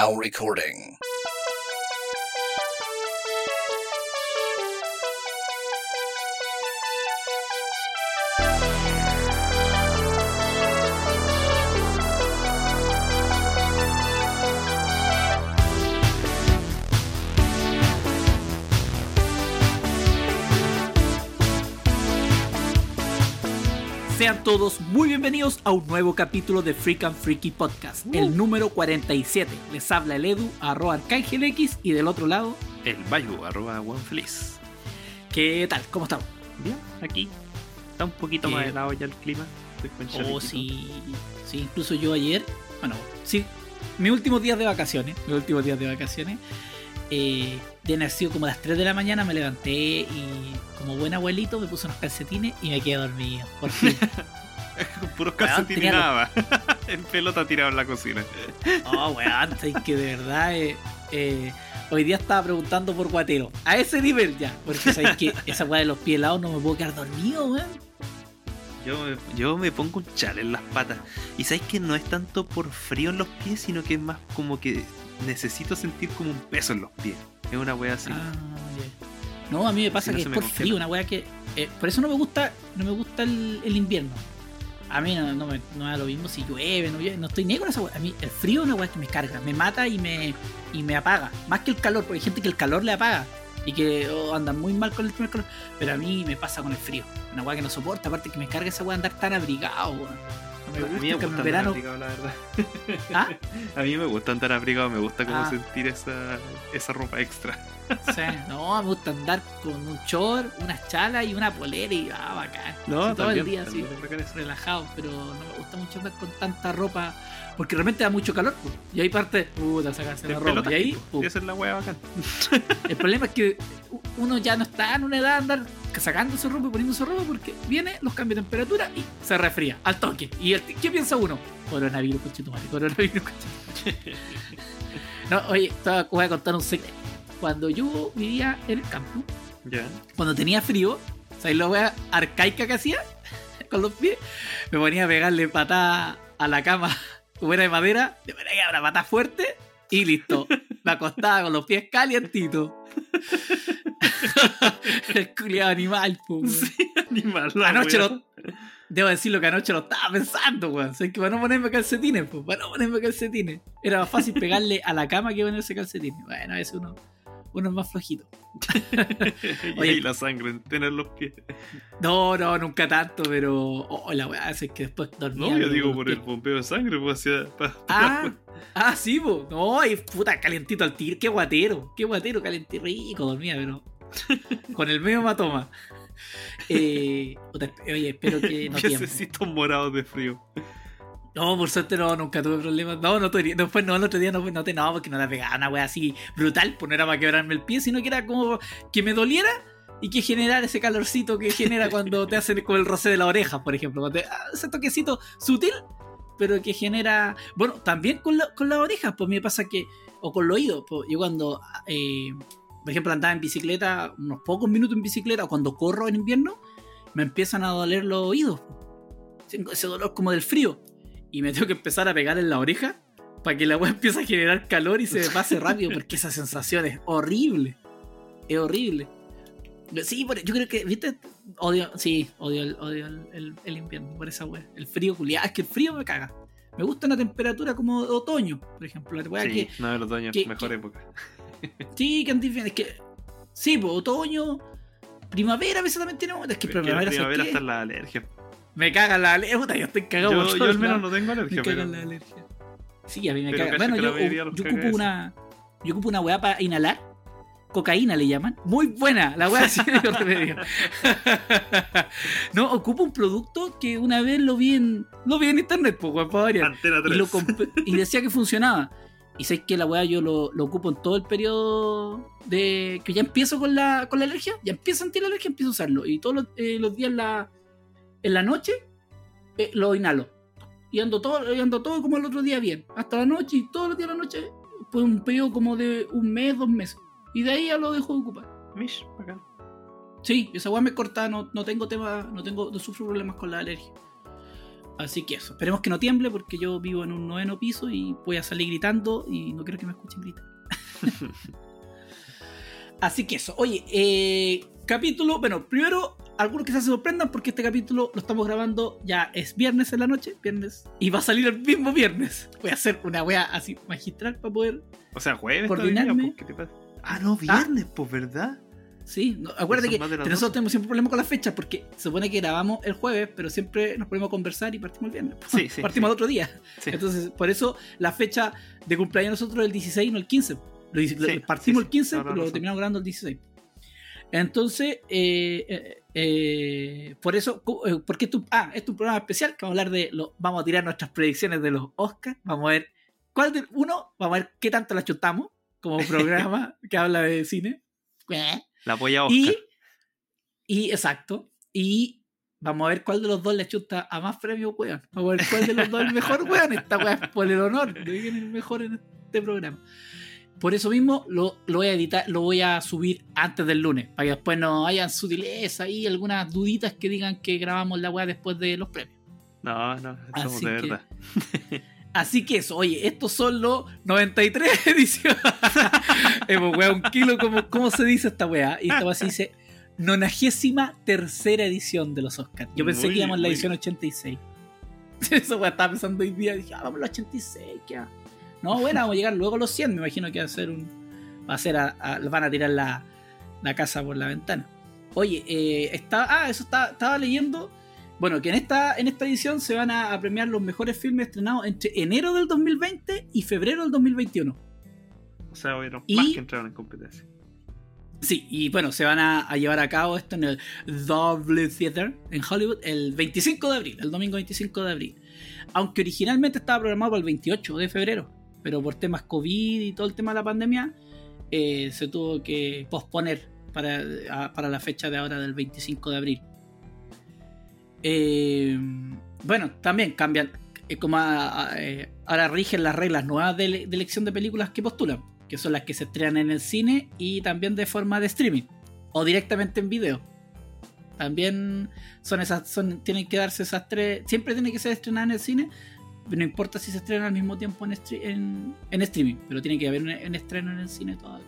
Now recording. Sean todos muy bienvenidos a un nuevo capítulo de Freak and Freaky Podcast, el número 47. Les habla el Edu, arroba Arcángel X, y del otro lado, El Bayu, arroba Feliz. ¿qué tal? ¿Cómo estamos? Bien, aquí. Está un poquito ¿Qué? más helado ya el clima. Estoy con Oh, sí, sí, incluso yo ayer, bueno, sí, mis últimos días de vacaciones, mis últimos días de vacaciones, eh, de haber sido como a las 3 de la mañana, me levanté y como buen abuelito me puse unos calcetines y me quedé dormido. Por fin. Con puros calcetines nada. En pelota tirado en la cocina. Oh, weón, es que de verdad, eh, eh, hoy día estaba preguntando por guatero. A ese nivel ya. Porque sabes que esa weá de los pies helados no me puedo quedar dormido, weón. Yo me, yo me pongo un chal en las patas. Y sabes que no es tanto por frío en los pies, sino que es más como que necesito sentir como un peso en los pies. Es una wea así. Ah, ya. No, a mí me pasa Si que es por frío, una weá que. eh, por eso no me gusta, no me gusta el, el invierno. A mí no, no me, no me da lo mismo si llueve, no llueve, no estoy negro esa weá. A mí el frío es una weá que me carga, me mata y me, y me apaga. Más que el calor, porque hay gente que el calor le apaga y que oh, andan muy mal con el del calor. Pero a mí me pasa con el frío. Una weá que no soporta, aparte que me carga esa weá andar tan abrigado, weón. A mí me gusta andar verano. abrigado, la verdad. ¿Ah? A mí me gusta andar abrigado, me gusta como Ah. sentir esa, esa ropa extra. Sí, no, me gusta andar con un short, unas chalas y una polera y ah, bacán. No, Sí, todo el también, día así. también relajado, pero no me gusta mucho andar con tanta ropa porque realmente da mucho calor. po. Y ahí parte, puta, sacarse la ropa. Y ahí, y esa es la wea bacán. el problema es que uno ya no está en una edad de andar sacando su ropa y poniendo su ropa porque viene, los cambios de temperatura y se resfría al toque. ¿Y el, qué piensa uno? Coronavirus, conchetumare, coronavirus, conchetumare. No, oye, voy a contar un secreto. Cuando yo vivía en el campo, cuando tenía frío, ¿sabes la wea arcaica que hacía? Con los pies, me ponía a pegarle patada a la cama era de madera, le ponía una patada fuerte y listo. Me acostaba con los pies calientitos. El culiado animal, po, weón. Animal, la Anoche wea. lo. Debo decirlo que anoche lo estaba pensando, weón. O sea, que para no ponerme calcetines, pues, para no ponerme calcetines. Era más fácil pegarle a la cama que ponerse calcetines. Bueno, a veces uno, uno es más flojito. y Oye. ahí la sangre entera en los pies. No, no, nunca tanto, pero. Oh, la weá, es que después dormía. No, yo digo por el pies. bombeo de sangre, pues hacia. Ah, ah, sí, po. No, y puta, calentito al tigre. Qué guatero, qué guatero, calentito rico, dormía, pero. Con el medio matoma. Eh, oye, espero que no. Piececitos morados de frío. No, por suerte no, nunca tuve problemas. No, no tuve. Después no, el otro día no, no te no, porque no la pegaba una wea así brutal, pues no era para quebrarme el pie, sino que era como que me doliera y que generara ese calorcito que genera cuando te hacen con el roce de la oreja, por ejemplo. Te- ah, ese toquecito sutil, pero que genera. Bueno, también con, la, con las orejas, pues me pasa que. O con los oídos, pues yo cuando. eh, por ejemplo, andaba en bicicleta, unos pocos minutos en bicicleta, o cuando corro en invierno, me empiezan a doler los oídos. pues. Ese dolor como del frío y me tengo que empezar a pegar en la oreja para que la weá empiece a generar calor y se me pase rápido, porque esa sensación es horrible. Es horrible. Sí, por- yo creo que, ¿viste? Odio, sí, odio, el, odio el, el- el invierno por esa weá. El frío, culiado. Es que el frío me caga. Me gusta una temperatura como de otoño, por ejemplo. La weá Sí, que, no, el otoño, que- mejor que- época. sí, que es que. Sí, pues otoño, primavera a veces también tiene. Es que Es primavera, ¿sabes primavera qué? está la alergia. Me caga la alergia. Puta, yo estoy cagado. Yo, yo al menos no tengo Me alergia, caga pero. la alergia. Sí, a mí me Pero caga. cacha Bueno, yo, los yo ocupo eso. una. Yo ocupo una weá para inhalar. Cocaína le llaman. Muy buena. La weá sí de remedio. no, ocupo un producto que una vez lo vi en. Lo vi en internet, pues, weón, para Y, 3. lo y decía que funcionaba. Y sabes que la weá yo lo, lo ocupo en todo el periodo de. que ya empiezo con la, con la alergia. Ya empiezo a sentir la alergia, empiezo a usarlo. Y todos los, eh, los días la, en la noche eh, lo inhalo. Y ando todo, y ando todo como el otro día bien. Hasta la noche y todos los días de la noche. Por un periodo como de un mes, dos meses. Y de ahí ya lo dejo de ocupar. Mish, bacán. Sí, esa weá me corta, no, no tengo tema, no tengo, no sufro problemas con la alergia. Así que eso, esperemos que no tiemble porque yo vivo en un noveno piso y voy a salir gritando y no quiero que me escuchen gritar. Así que eso, oye, eh, capítulo, bueno, primero algunos que se sorprendan porque este capítulo lo estamos grabando ya es viernes en la noche, viernes, y va a salir el mismo viernes. Voy a hacer una wea así magistral para poder O sea, jueves Coordinarme. pues, ¿qué te pasa? Ah, no, viernes, pues, ¿verdad? Sí, no, acuérdate que nosotros 12. tenemos siempre problemas con las fechas porque se supone que grabamos el jueves, pero siempre nos ponemos a conversar y partimos el viernes. Sí, sí, partimos sí. al otro día. Sí. Entonces, por eso la fecha de cumpleaños nosotros es el 16, no el 15. Lo, dice- lo- Sí, partimos el 15, toda la pero lo terminamos grabando el 16. Entonces, eh, eh, eh, por eso, eh, porque esto, ah, es un programa especial que vamos a hablar de, lo, vamos a tirar nuestras predicciones de los Oscars, vamos a ver cuál de, uno, vamos a ver qué tanto la chutamos como programa que habla de cine. La apoya Oscar. Y, y exacto. Y vamos a ver cuál de los dos le chuta a más premios, weón. Vamos a ver cuál de los dos es el mejor, weón. Esta weá es por el honor de quién es el mejor en este programa. Por eso mismo lo, lo voy a editar, lo voy a subir antes del lunes, para que después no hayan sutileza y algunas duditas que digan que grabamos la weá después de los premios. No, no, somos Así de que- verdad. Así que eso, oye, estos son los 93 ediciones. Hemos weá un kilo, ¿cómo, ¿cómo se dice esta weá? Y esta weá se dice nonagésima tercera edición de los Oscars. Yo pensé Muy que íbamos en la edición 86. Eso weá estaba pensando hoy día, dije, ah, vamos a la 86, ¿qué? Ha-?" No, bueno, vamos a llegar luego a los 100, me imagino que va a ser un... Va a ser a, a- van a tirar la, la casa por la ventana. Oye, eh, está, ah, eso está- estaba leyendo. Bueno, que en esta, en esta edición se van a, a premiar los mejores filmes estrenados entre enero del 2020 y febrero del 2021. O sea, hubieron Y- más que entraron en competencia. Sí, y bueno, se van a, a llevar a cabo esto en el Double Theater en Hollywood el 25 de abril, el domingo 25 de abril. Aunque originalmente estaba programado para el 28 de febrero, pero por temas COVID y todo el tema de la pandemia, eh, se tuvo que posponer para, para la fecha de ahora del 25 de abril. Eh, bueno, también cambian, eh, como ahora rigen las reglas nuevas de, de elección de películas que postulan, que son las que se estrenan en el cine y también de forma de streaming o directamente en video. También son esas, son, tienen que darse esas tres, siempre tiene que ser estrenada en el cine, no importa si se estrena al mismo tiempo en, en, en streaming, pero tiene que haber un, un estreno en el cine todavía.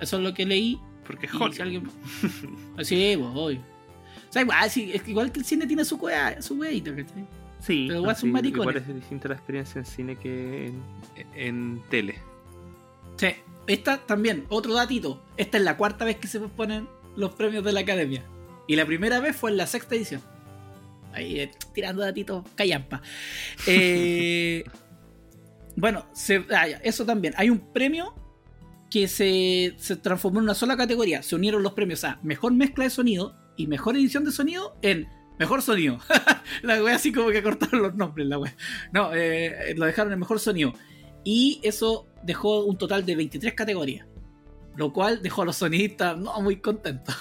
Eso es lo que leí Porque es si alguien... Sí, pues, obvio. O sea, igual, sí, es que igual que el cine tiene su wea, su ¿cachai? Sí, Pero igual son igual es distinta la experiencia en cine que en, en tele. Sí. Esta también, otro datito. Esta es la cuarta vez que se ponen los premios de la academia. Y la primera vez fue en la sexta edición. Ahí eh, tirando datitos callampa. Eh, bueno, se- ah, ya, eso también. Hay un premio que se, se transformó en una sola categoría. Se unieron los premios a mejor mezcla de sonido y mejor edición de sonido en mejor sonido. la wea así como que cortaron los nombres, la wea. No, eh, lo dejaron en mejor sonido. Y eso dejó un total de 23 categorías. Lo cual dejó a los sonidistas no muy contentos.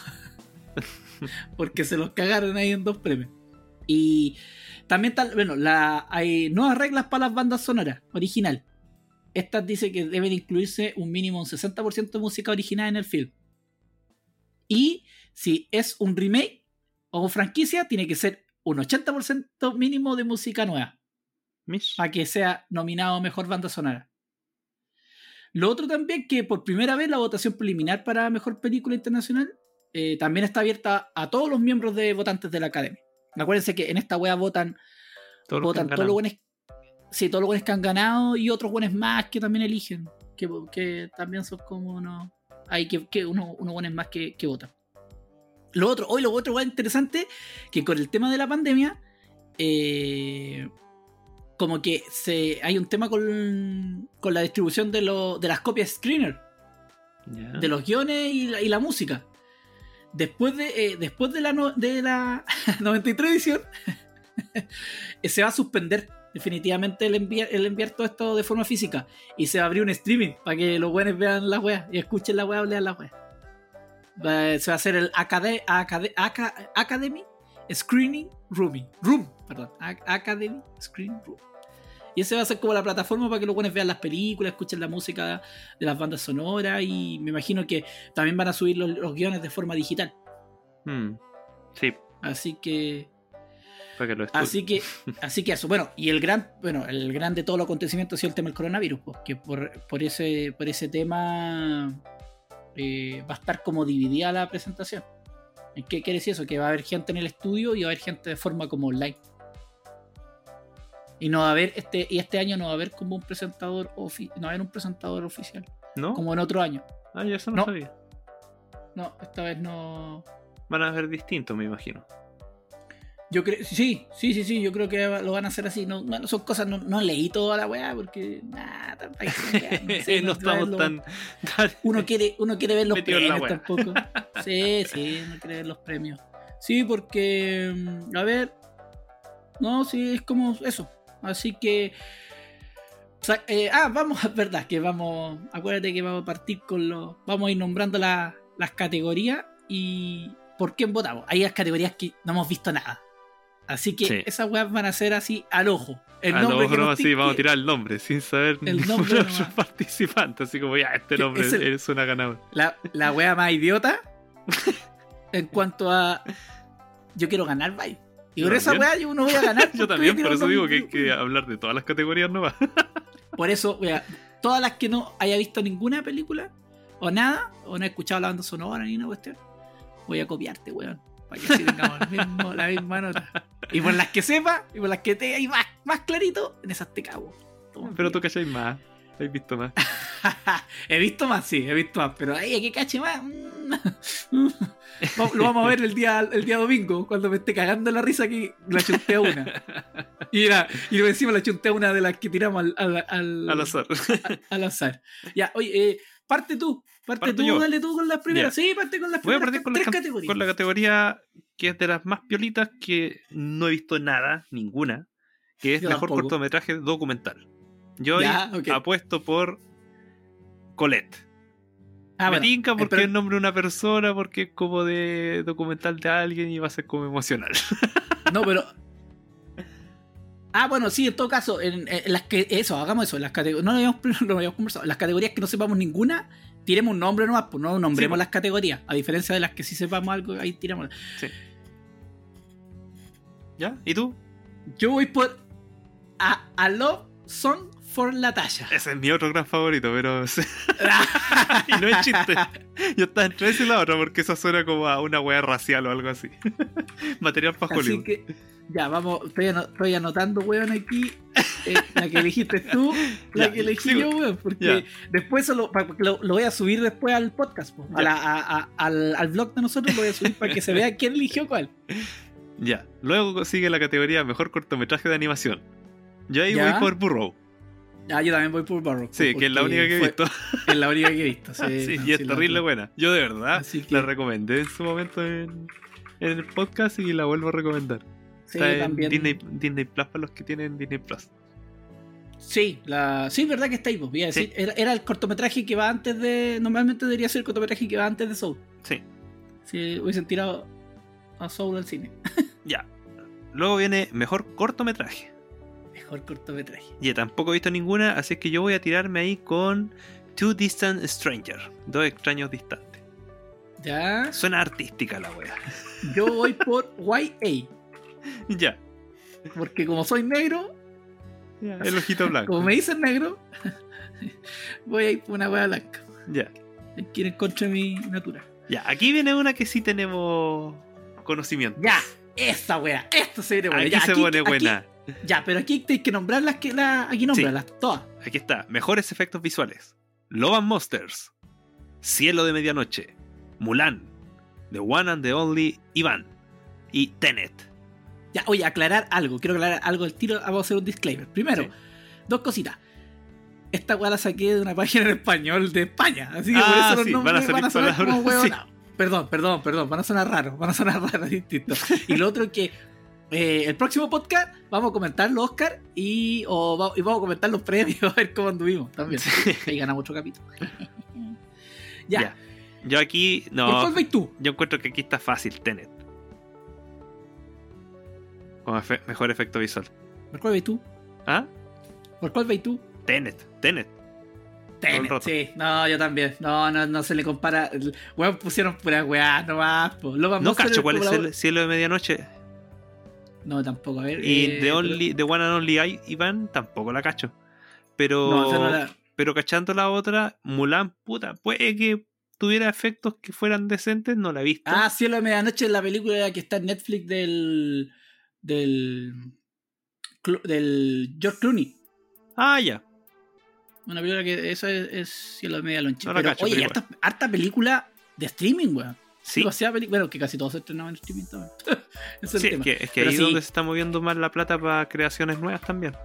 Porque se los cagaron ahí en dos premios. Y también tal, bueno, la, hay nuevas reglas para las bandas sonoras original. Estas dice que deben incluirse un mínimo un 60% de música original en el film. Y si es un remake o franquicia, tiene que ser un 80% mínimo de música nueva Mish. para que sea nominado mejor banda sonora. Lo otro también que por primera vez la votación preliminar para mejor película internacional eh, también está abierta a todos los miembros de votantes de la academia. Acuérdense que en esta wea votan, Todos votan todos los buenos, sí, todos los buenos que han ganado y otros buenos más que también eligen, que, que también son como unos, hay que, que unos, unos buenos más que, que votan. Lo otro, hoy lo otro wea interesante que con el tema de la pandemia eh, como que se hay un tema con, con la distribución de, lo- de las copias screener, de los guiones y la, y la música. Después de, eh, después de la, de la 93 edición, eh, se va a suspender definitivamente el enviar, el enviar todo esto de forma física. Y se va a abrir un streaming para que los buenos vean las weas y escuchen la wea lean las weas. Va- Se va a hacer el Acade- Acade- Aca- Academy Screening Rooming. Room, perdón. Ac- Academy Screen Room. Y ese va a ser como la plataforma para que los buenos vean las películas, escuchen la música de las bandas sonoras y me imagino que también van a subir los, los guiones de forma digital. Hmm. Sí, Así que. Para que lo estudien. Así que, así que eso. Bueno, y el gran, bueno, el gran de todos los acontecimientos ha sido el tema del coronavirus, porque por, por ese, por ese tema eh, va a estar como dividida la presentación. ¿Qué quiere decir eso? Que va a haber gente en el estudio y va a haber gente de forma como online. Y no va a haber, este, y este año no va a haber como un presentador ofi- no va a haber un presentador oficial, ¿No? como en otro año. Ah, yo eso no, No. sabía. No, esta vez no. Van a ver distintos, me imagino. Yo creo, sí, sí, sí, sí, yo creo que lo van a hacer así. No, bueno, son cosas, no, no leí toda la weá porque nada, no sé, no no estamos tan, tan- Uno quiere, uno quiere ver los premios tampoco. Sí, sí, uno quiere ver los premios. Sí, porque, mm, a ver, no, sí, es como eso. Así que, o sea, eh, ah, vamos, es verdad que vamos, acuérdate que vamos a partir con los, vamos a ir nombrando la- las categorías y por quién votamos. Hay las categorías que no hemos visto nada. Así que Sí. esas weas van a ser así al ojo. El a nombre nos así tinque- vamos a tirar el nombre sin saber El nombre de nomás. nuestros participantes. Así como, ya, este nombre es el- es una ganadora. la, la wea más idiota en cuanto a yo quiero ganar bye. Y por esa wea yo no voy a ganar. Yo porque también, por eso digo que hay que hablar de todas las categorías nuevas. Por eso, wea, todas las que no haya visto ninguna película o nada, o no he escuchado la banda sonora ni una cuestión, voy a copiarte, weón. Para que así tengamos el mismo- la misma nota. Y por las que sepa, y por las que te ahí más, más clarito, en esas te cago. Pero tú cacháis más. Has visto más. he visto más, sí, he visto más, pero ahí, que cache más. Lo vamos a ver el día, el día domingo, cuando me esté cagando la risa que la chunté a una. Y, era, y encima la chunté a una de las que tiramos al, al, al, Al azar. al azar. Ya, oye, eh, parte tú, parte Parto tú, yo. dale tú con las primeras. Sí, parte con las Voy a primeras partir con, tres la, categorías. con la categoría que es de las más piolitas que no he visto nada, ninguna, que es Yo mejor tampoco. cortometraje documental. Yo Ya, apuesto por Colette. Ah, Me bueno, tinca porque es el nombre de una persona, porque es como de documental de alguien y va a ser como emocional. No, pero. Ah, bueno, sí, en todo caso, en, en las que. Eso, hagamos eso. En las categorías. No lo habíamos, no lo habíamos conversado. Las categorías que no sepamos ninguna, tiremos un nombre nomás, pues no nombremos Sí, las categorías. A diferencia de las que sí sepamos algo, ahí tiramos. ¿Ya? ¿Y tú? Yo voy por. A, a Love Song for Latasha. Ese es mi otro gran favorito, pero. y no es chiste. Yo estaba entre ese y la otra porque eso suena como a una wea racial o algo así. Material para Así Hollywood. que, ya, vamos, estoy, ano- estoy anotando, weón, aquí. eh, la que elegiste tú, la Ya, que elegí yo, weón, porque Ya. después lo, lo voy a subir después al podcast, po, a la- a- a- al, al blog de nosotros, lo voy a subir para que se vea quién eligió cuál. Ya. Luego sigue la categoría Mejor cortometraje de animación. Yo ahí Ya. voy por Burrow. Ah, yo también voy por Barrow. Sí, que es la única que he visto. Es la única que he visto, sí. Sí, no, y es sí, terrible buena. Yo de verdad que, la recomendé en su momento en, en el podcast y la vuelvo a recomendar. sí, Está en también. Disney, Disney Plus para los que tienen Disney Plus. Sí, la, sí, verdad que está ahí, pues, Sí. era, era el cortometraje que va antes de. Normalmente debería ser el cortometraje que va antes de Soul. Sí. Si hubiesen tirado a Soul al cine. Ya. Luego viene Mejor cortometraje. Mejor cortometraje. Ya tampoco he visto ninguna, así que yo voy a tirarme ahí con Two Distant Stranger. Dos extraños distantes. Ya. Suena artística la wea. Yo voy por YA. ya. Porque como soy negro, ya, El ojito blanco. como me dicen negro, voy a ir por una wea blanca. Ya. Hay que ir en contra mi natura. Ya, aquí viene una que sí tenemos conocimiento. Ya, esta wea, esto se viene buena. Aquí Ya, se pone aquí- buena. Ya, pero aquí hay que nombrar las que la, aquí nombrarlas todas. Aquí está. Mejores efectos visuales. Love and Monsters. Cielo de Medianoche. Mulan. The One and the Only Ivan. Y Tenet. Ya, oye, aclarar algo. Quiero aclarar algo del tiro. Vamos a hacer un disclaimer. Primero, Sí. dos cositas. Esta weá la saqué de una página en español de España. Así que Ah, por eso los sí, nombres van van a sonar palabras. Perdón, perdón, perdón. Van a sonar raros. Van a sonar raros distintos. Y lo otro es que eh, el próximo podcast vamos a comentar los Oscar y, o va- y vamos a comentar los premios a ver cómo anduvimos también. Ahí ganamos otro capítulo. ya. Yo aquí. ¿Por No. cuál vais tú? Yo encuentro que aquí está fácil. Tenet. Con efe- mejor efecto visual. ¿Por cuál vais tú? ¿Ah? ¿Por cuál vais tú? Tenet. Tenet. Tenet, sí, no, yo también. No, no, no se le compara. Weón, pusieron pura weá nomás. po. Lo No cacho cuál es el cielo de medianoche. No, tampoco. A ver. Y eh, The, only, The One and Only I- Ivan tampoco la cacho. Pero, No, esa no la- pero cachando la otra, Mulan, puta, puede que tuviera efectos que fueran decentes, no la he visto. Ah, Cielo de Medianoche es la película que está en Netflix del. del. Del George Clooney. Ah, ya. Una película que eso es, es Cielo de Medianoche. No Pero, cacho, oye, harta, harta película de streaming, weón. Sí, Demasiada Bueno, que casi todos se estrenaban en streaming también. Es sí, el es tema. que, es que ahí es sí. donde se está moviendo más la plata para creaciones nuevas también.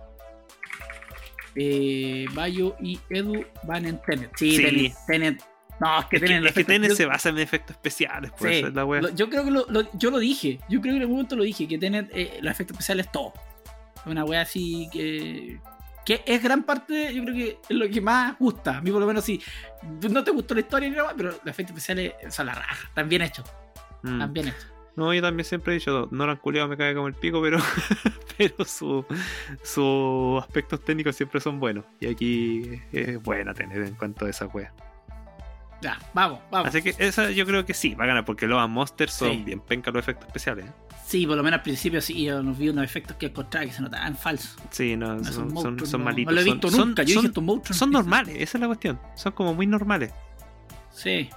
Eh, Bayo y Edu van en Tenet. Sí, Sí. Tenet, Tenet. No, es que Es que, Tenet. es que Tenet yo- se basa en efectos especiales, por eso es la wea. lo- yo creo que lo, lo- yo lo dije. Yo creo que en algún momento lo dije. Que Tenet, eh, los efectos especiales, todo. Es una wea así que. Que es gran parte, yo creo que es lo que más gusta. A mí, por lo menos, si no te gustó la historia, ni nada, pero los efectos especiales son la raja. Están bien hechos. Mm. Están bien hechos. No, yo también siempre he dicho, no han culiado me cae como el pico, pero, pero su- sus aspectos técnicos siempre son buenos. Y aquí es buena tener en cuanto a esa wea. Ya, vamos, vamos. Así que esa yo creo que sí, va a ganar, porque los Monsters son Sí. bien penca los efectos especiales. ¿eh? Sí, por lo menos al principio sí, yo nos vi unos efectos que encontraba que se notaban falsos. Sí, no, No, son, no- malitos. No lo he visto son- nunca. Yo son- dije estos monstruos. son no- normales, esa es la cuestión. Son como muy normales. Sí.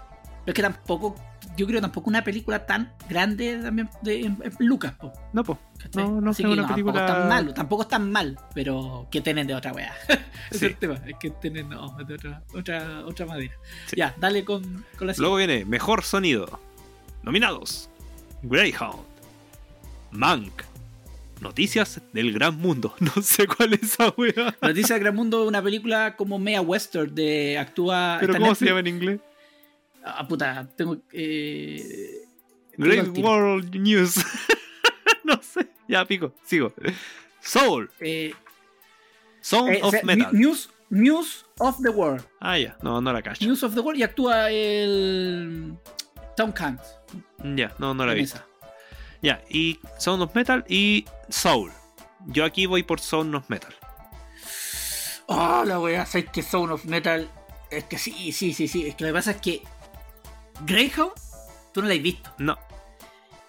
Pero es que tampoco, yo creo tampoco una película tan grande también de, Lucas, po, No, pues. ¿cachai? No, no Así que una película- Tampoco es tan mal, tampoco es tan mal, pero que tienen de otra weá. Sí. es el tema, es que tienen no, de otra, otra, otra madera. Sí. Ya, dale con, con la Luego siguiente. viene Mejor Sonido. Nominados: Greyhound, Mank, Noticias del Gran Mundo. No sé cuál es esa wea. Noticia del Gran Mundo, una película como media western de actúa. Pero ¿cómo se llama en inglés? Ah, puta, tengo. Eh, Great. World News. no sé. Ya, pico. Sigo. Soul. Eh, Sound eh, of o sea, Metal. News, News of the World. Ah, ya. No, no la cacho. News of the World y actúa el. Tom Hanks. Ya, no, no la esa. Ya, y Sound of Metal y Soul. Yo aquí voy por Sound of Metal. Oh, la wea, sabes que Sound of Metal. Es que sí, sí, sí, sí. Es que lo que pasa es que. Greyhound, tú no la has visto. No.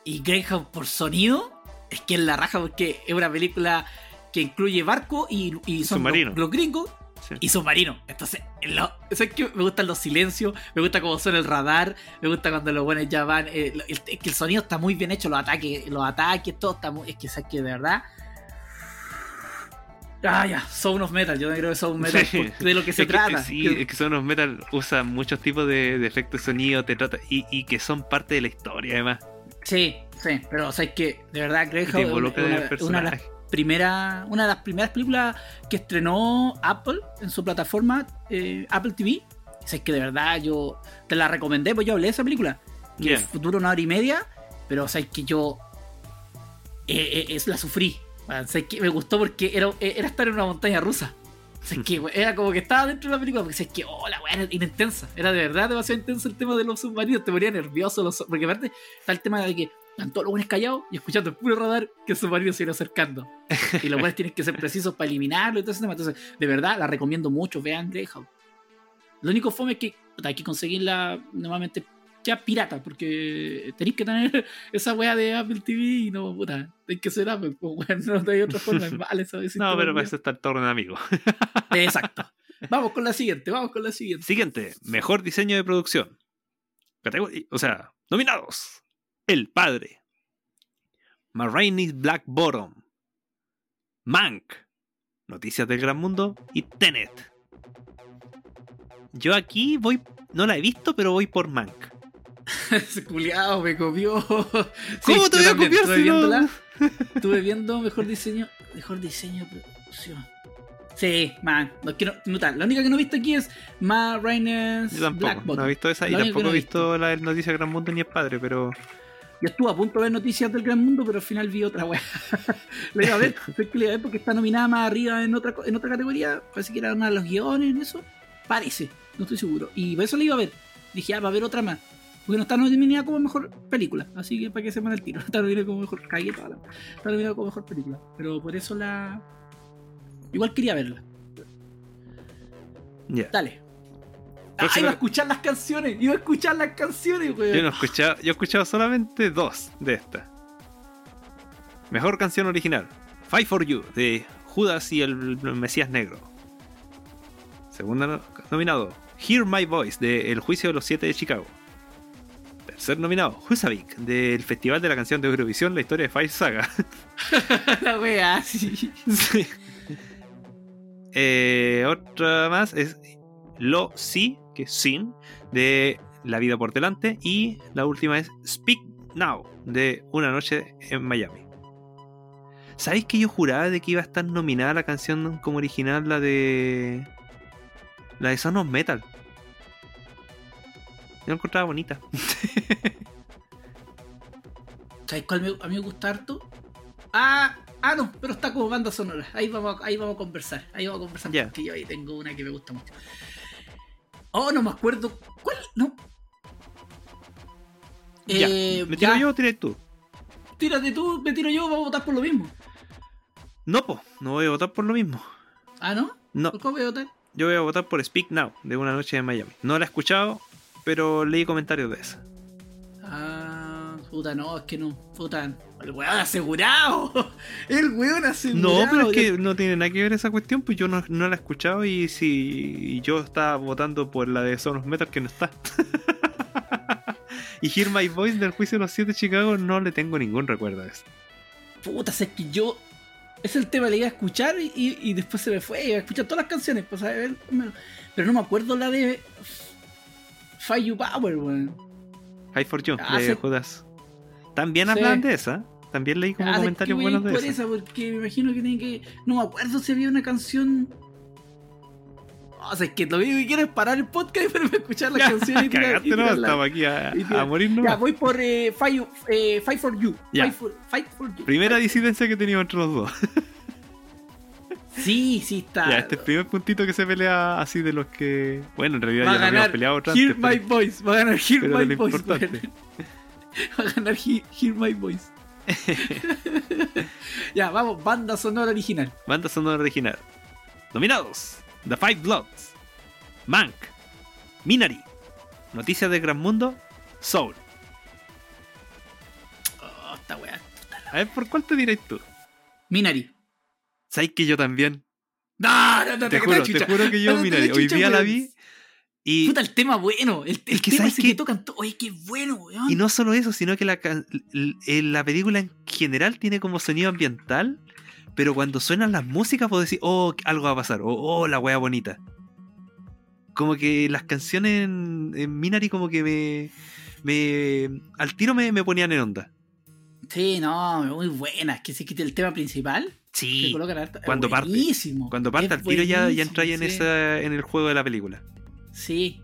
Y Greyhound por sonido, es que es la raja porque es una película que incluye barco y, y son los gringos Sí. y submarino. Entonces, lo, ¿sabes qué? Me gustan los silencios, me gusta cómo suena el radar, me gusta cuando los buenos ya van. eh, el- es que el sonido está muy bien hecho, los ataques, los ataques, todo está muy. Es que sabes que de verdad. Ah, ya, Sound of Metal, yo no creo que Sound Metal Sí. por- de lo que se es que, trata. sí, es que Sound of Metal usa muchos tipos de, de efectos de sonido te trata, y, y que son parte de la historia, además. Sí, sí, pero o sea, es que de verdad Que es involucra en una, una. Primeras una de las primeras películas que estrenó Apple en su plataforma eh, Apple TV. O sea, es que de verdad yo te la recomendé, pues yo hablé de esa película. Que dura una hora y media, pero o sea, es que yo eh, eh, es la sufrí. O sea, es que me gustó porque era, era estar en una montaña rusa. O sea, es que era como que estaba dentro de la película, porque o sea, es que, oh, la weá era intensa. Era de verdad demasiado intenso el tema de los submarinos, te ponía nervioso. Los, porque aparte está el tema de que están todos los buenos callados y escuchando el puro radar que el submarino se iba acercando. Y los buenos tienen que ser precisos para eliminarlo y todo ese tema. Entonces, de verdad, la recomiendo mucho. Vean Greyhound. Lo único fome es que hay que conseguirla normalmente ya pirata, porque tenéis que tener esa weá de Apple TV y no, puta, hay que ser Apple. Pues, weón, no hay otra forma. es Vale, eso es No, pero para eso está el torno amigo. Exacto. Vamos con la siguiente, vamos con la siguiente. Siguiente, mejor diseño de producción. Categoría, o sea, nominados. El Padre. Marraine's Black Bottom. Mank. Noticias del Gran Mundo. Y Tenet. Yo aquí voy, no la he visto, pero voy por Mank. Culiao me copió. ¿Cómo te voy a copiar Estuve si no? Estuve viendo mejor diseño, mejor diseño de producción. Sí, man, no quiero notar. La única que no he visto aquí es Ma Rainer's Yo tampoco, Black no Bottom. he visto esa y tampoco no he he visto la del Gran Mundo ni el Padre, pero Yo estuve a punto de ver noticias del gran mundo, pero al final vi otra weá. La iba a ver, sé que la iba a ver porque está nominada más arriba en otra, en otra categoría. Parece que era una de los guiones en eso. Parece, no estoy seguro. Y por eso la iba a ver. Dije, ah, va a haber otra más. Porque no está nominada como mejor película. Así que para que sepan el tiro. Está nominada como mejor. Cagué toda la- Está nominada como mejor película. Pero por eso la. Igual quería verla. ya. Dale. Ah, iba a escuchar las canciones. Iba a escuchar las canciones, weón. Yo no he escuchado, yo he escuchado solamente dos de estas. Mejor canción original. Fight for You de Judas y el Mesías Negro. Segundo no- nominado. Hear My Voice de El Juicio de los Siete de Chicago. Tercer nominado. Husavik del Festival de la Canción de Eurovisión, la historia de Fire Saga. la wea, sí. Sí. Eh, otra más es Lo Si, que es Sin, de La Vida por Delante. Y la última es Speak Now, de Una Noche en Miami. ¿Sabéis que yo juraba de que iba a estar nominada la canción como original, la de. La de Son of Metal? Yo la encontraba bonita. ¿Sabes cuál me- a mí me gusta harto? Ah, ah, no, pero está como banda sonora. Ahí vamos, a- ahí vamos a conversar. Ahí vamos a conversar Ya. porque yo ahí tengo una que me gusta mucho. Oh, no me acuerdo. ¿Cuál? No. ya. Eh, ¿Me tiro ya, yo o tiras tú? Tírate tú, me tiro yo, vamos a votar por lo mismo. No, po, no voy a votar por lo mismo. Ah, ¿no? No. ¿Por cuál voy a votar? Yo voy a votar por Speak Now, de Una Noche en Miami. No la he escuchado, pero leí comentarios de esa. Puta, no, es que no. Puta, el weón asegurado. El weón asegurado. No, pero es que no tiene nada que ver esa cuestión, pues yo no, no la he escuchado y si y yo estaba votando por la de Son of Metal que no está. y Hear My Voice del juicio de los siete de Chicago no le tengo ningún recuerdo de eso. Puta, es que yo. Es el tema, le iba a escuchar y, y- después se me fue. Iba a escuchar todas las canciones, pues, a ver, pero no me acuerdo la de. Fight You Power, weón. High for You, Ah, de. Judas. También Sí. hablan de esa. También leí como Ah, comentarios buenos de por esa. porque me imagino que tiene que. No me acuerdo si había una canción. O sea, es que lo único que quiero es parar el podcast y ponerme a escuchar la canción y tirar- y Cagaste, no, estamos aquí a, a morir, Ya, ¿no? voy por eh, fight, eh, Fight for You. Ya. Fight for, Fight for You. Primera disidencia que teníamos entre los dos. Sí, sí está. Ya, este es el primer puntito que se pelea así de los que. Bueno, en realidad va a ya lo habíamos peleado otra Hear antes, My pero- Voice. Va a ganar Hear pero My Voice. Va a ganar, He- Hear My Voice. ya, vamos, banda sonora original. Banda sonora original. Nominados: The Five Bloods, Mank, Minari, Noticias del Gran Mundo, Soul. Oh, esta weá. A ver, ¿por cuál te diréis tú? Minari. ¿Sabes que yo también? No, no, no, Te juro, te juro que yo, Minari, hoy día la vi y, Puta, el tema bueno. El, el que tema ¿sabes ese que tocan. to- Oye, qué bueno, weón. y no solo eso, sino que la, la película en general tiene como sonido ambiental, pero cuando suenan las músicas puedo decir, oh, algo va a pasar, o oh, la wea bonita. Como que las canciones en, en Minari como que me... me al tiro me, me ponían en onda. Sí, no, muy buena. Es que se quite el tema principal. Sí. harta- es cuando parte. buenísimo. Cuando parte al tiro ya, ya entra ahí en, sí. esa, en el juego de la película. Sí.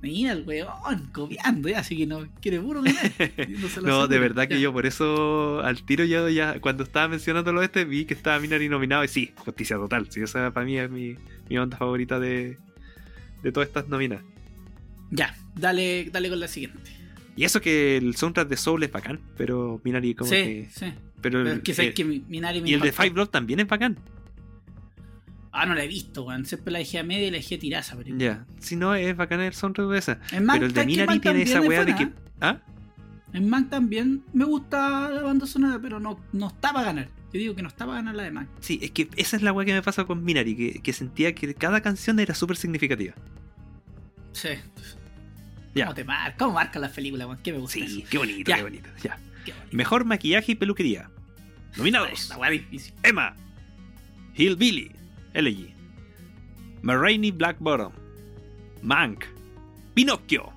Mira el weón, copiando ya, así que no quiere puro ganar. No, de verdad que Ya. yo por eso al tiro ya, ya cuando estaba mencionando lo este vi que estaba Minari nominado y sí, justicia total. Sí, esa para mí es mi, mi onda favorita de, de todas estas nominadas. Ya, dale, dale con la siguiente. Y eso que el soundtrack de Soul es bacán, pero Minari como sí, que... sí. Pero, Pero el- que que mi- Minari me y el de. Five Blood también es bacán. Ah, no la he visto, weón. Siempre la dejé a media y la dejé tiraza. Pero... Ya, si no es bacán el soundtrack de esa. En Pero el de ¿sabes que Minari tiene esa también weá de que... buena? ¿Ah? En Man también me gusta la banda sonora, pero no, no está para ganar. Yo digo que no está para ganar la de Man. Sí, es que esa es la weá que me pasa con Minari, que, que sentía que cada canción era súper significativa. Sí. Ya. ¿Cómo te marca? ¿Cómo marca las películas, weón? ¿Qué me gusta Sí, eso? qué bonito, Ya. qué bonito. Ya. Qué bonito. Mejor maquillaje y peluquería. Nominados. La weá difícil. Emma. Hillbilly. Elegy. Marraine Black Bottom. Mank. Pinocchio.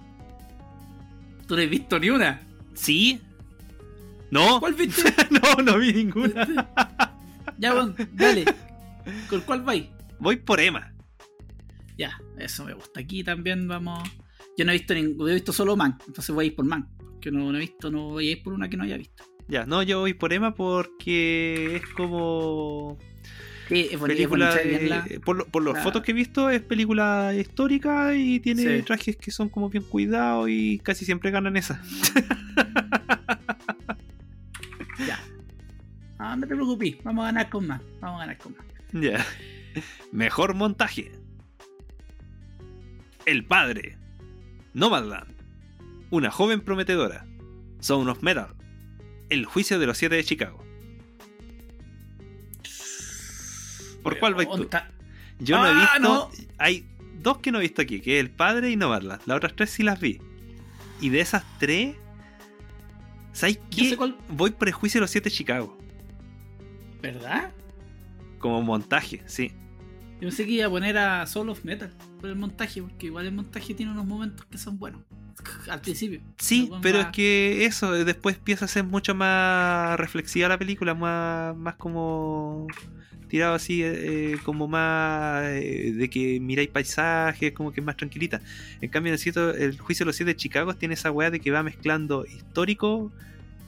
¿Tú no has visto ni una? ¿Sí? ¿No? ¿Cuál viste? no, no vi ninguna. ya, weón, dale. ¿Con cuál vais? Voy por Emma. Ya, eso me gusta. Aquí también vamos. Yo no he visto ningún, he visto solo Man, entonces voy a ir por Man. Que no, no he visto, no voy a ir por una que no haya visto. Ya, no, yo voy por Emma porque es como Sí, es bonita, es película bonita, de- por, por las la- fotos que he visto es película histórica y tiene Sí. trajes que son como bien cuidados y casi siempre ganan esa. Ya. Ah, no te preocupes, vamos a ganar con más. Vamos a ganar con más. Ya. Mejor montaje. El padre. Nomadland. Una joven prometedora. Sound of Metal. El juicio de los siete de Chicago. ¿Por cuál vais tú? Yo no he Ah, visto. no. Hay dos que no he visto aquí, que es el padre y Nomadland. Las otras tres sí las vi. Y de esas tres. ¿Sabes qué? sé cuál. Voy por el juicio de los siete Chicago. ¿Verdad? Como montaje, sí. Yo pensé que iba a poner a Soul of Metal por el montaje, porque igual el montaje tiene unos momentos que son buenos. Al principio. Sí, pero es que eso, después empieza a ser mucho más reflexiva la película, más, más como tirado así, eh, eh, como más eh, de que miráis paisajes, como que es más tranquilita. En cambio, en el, juicio de los siete de Chicago tiene esa weá de que va mezclando histórico,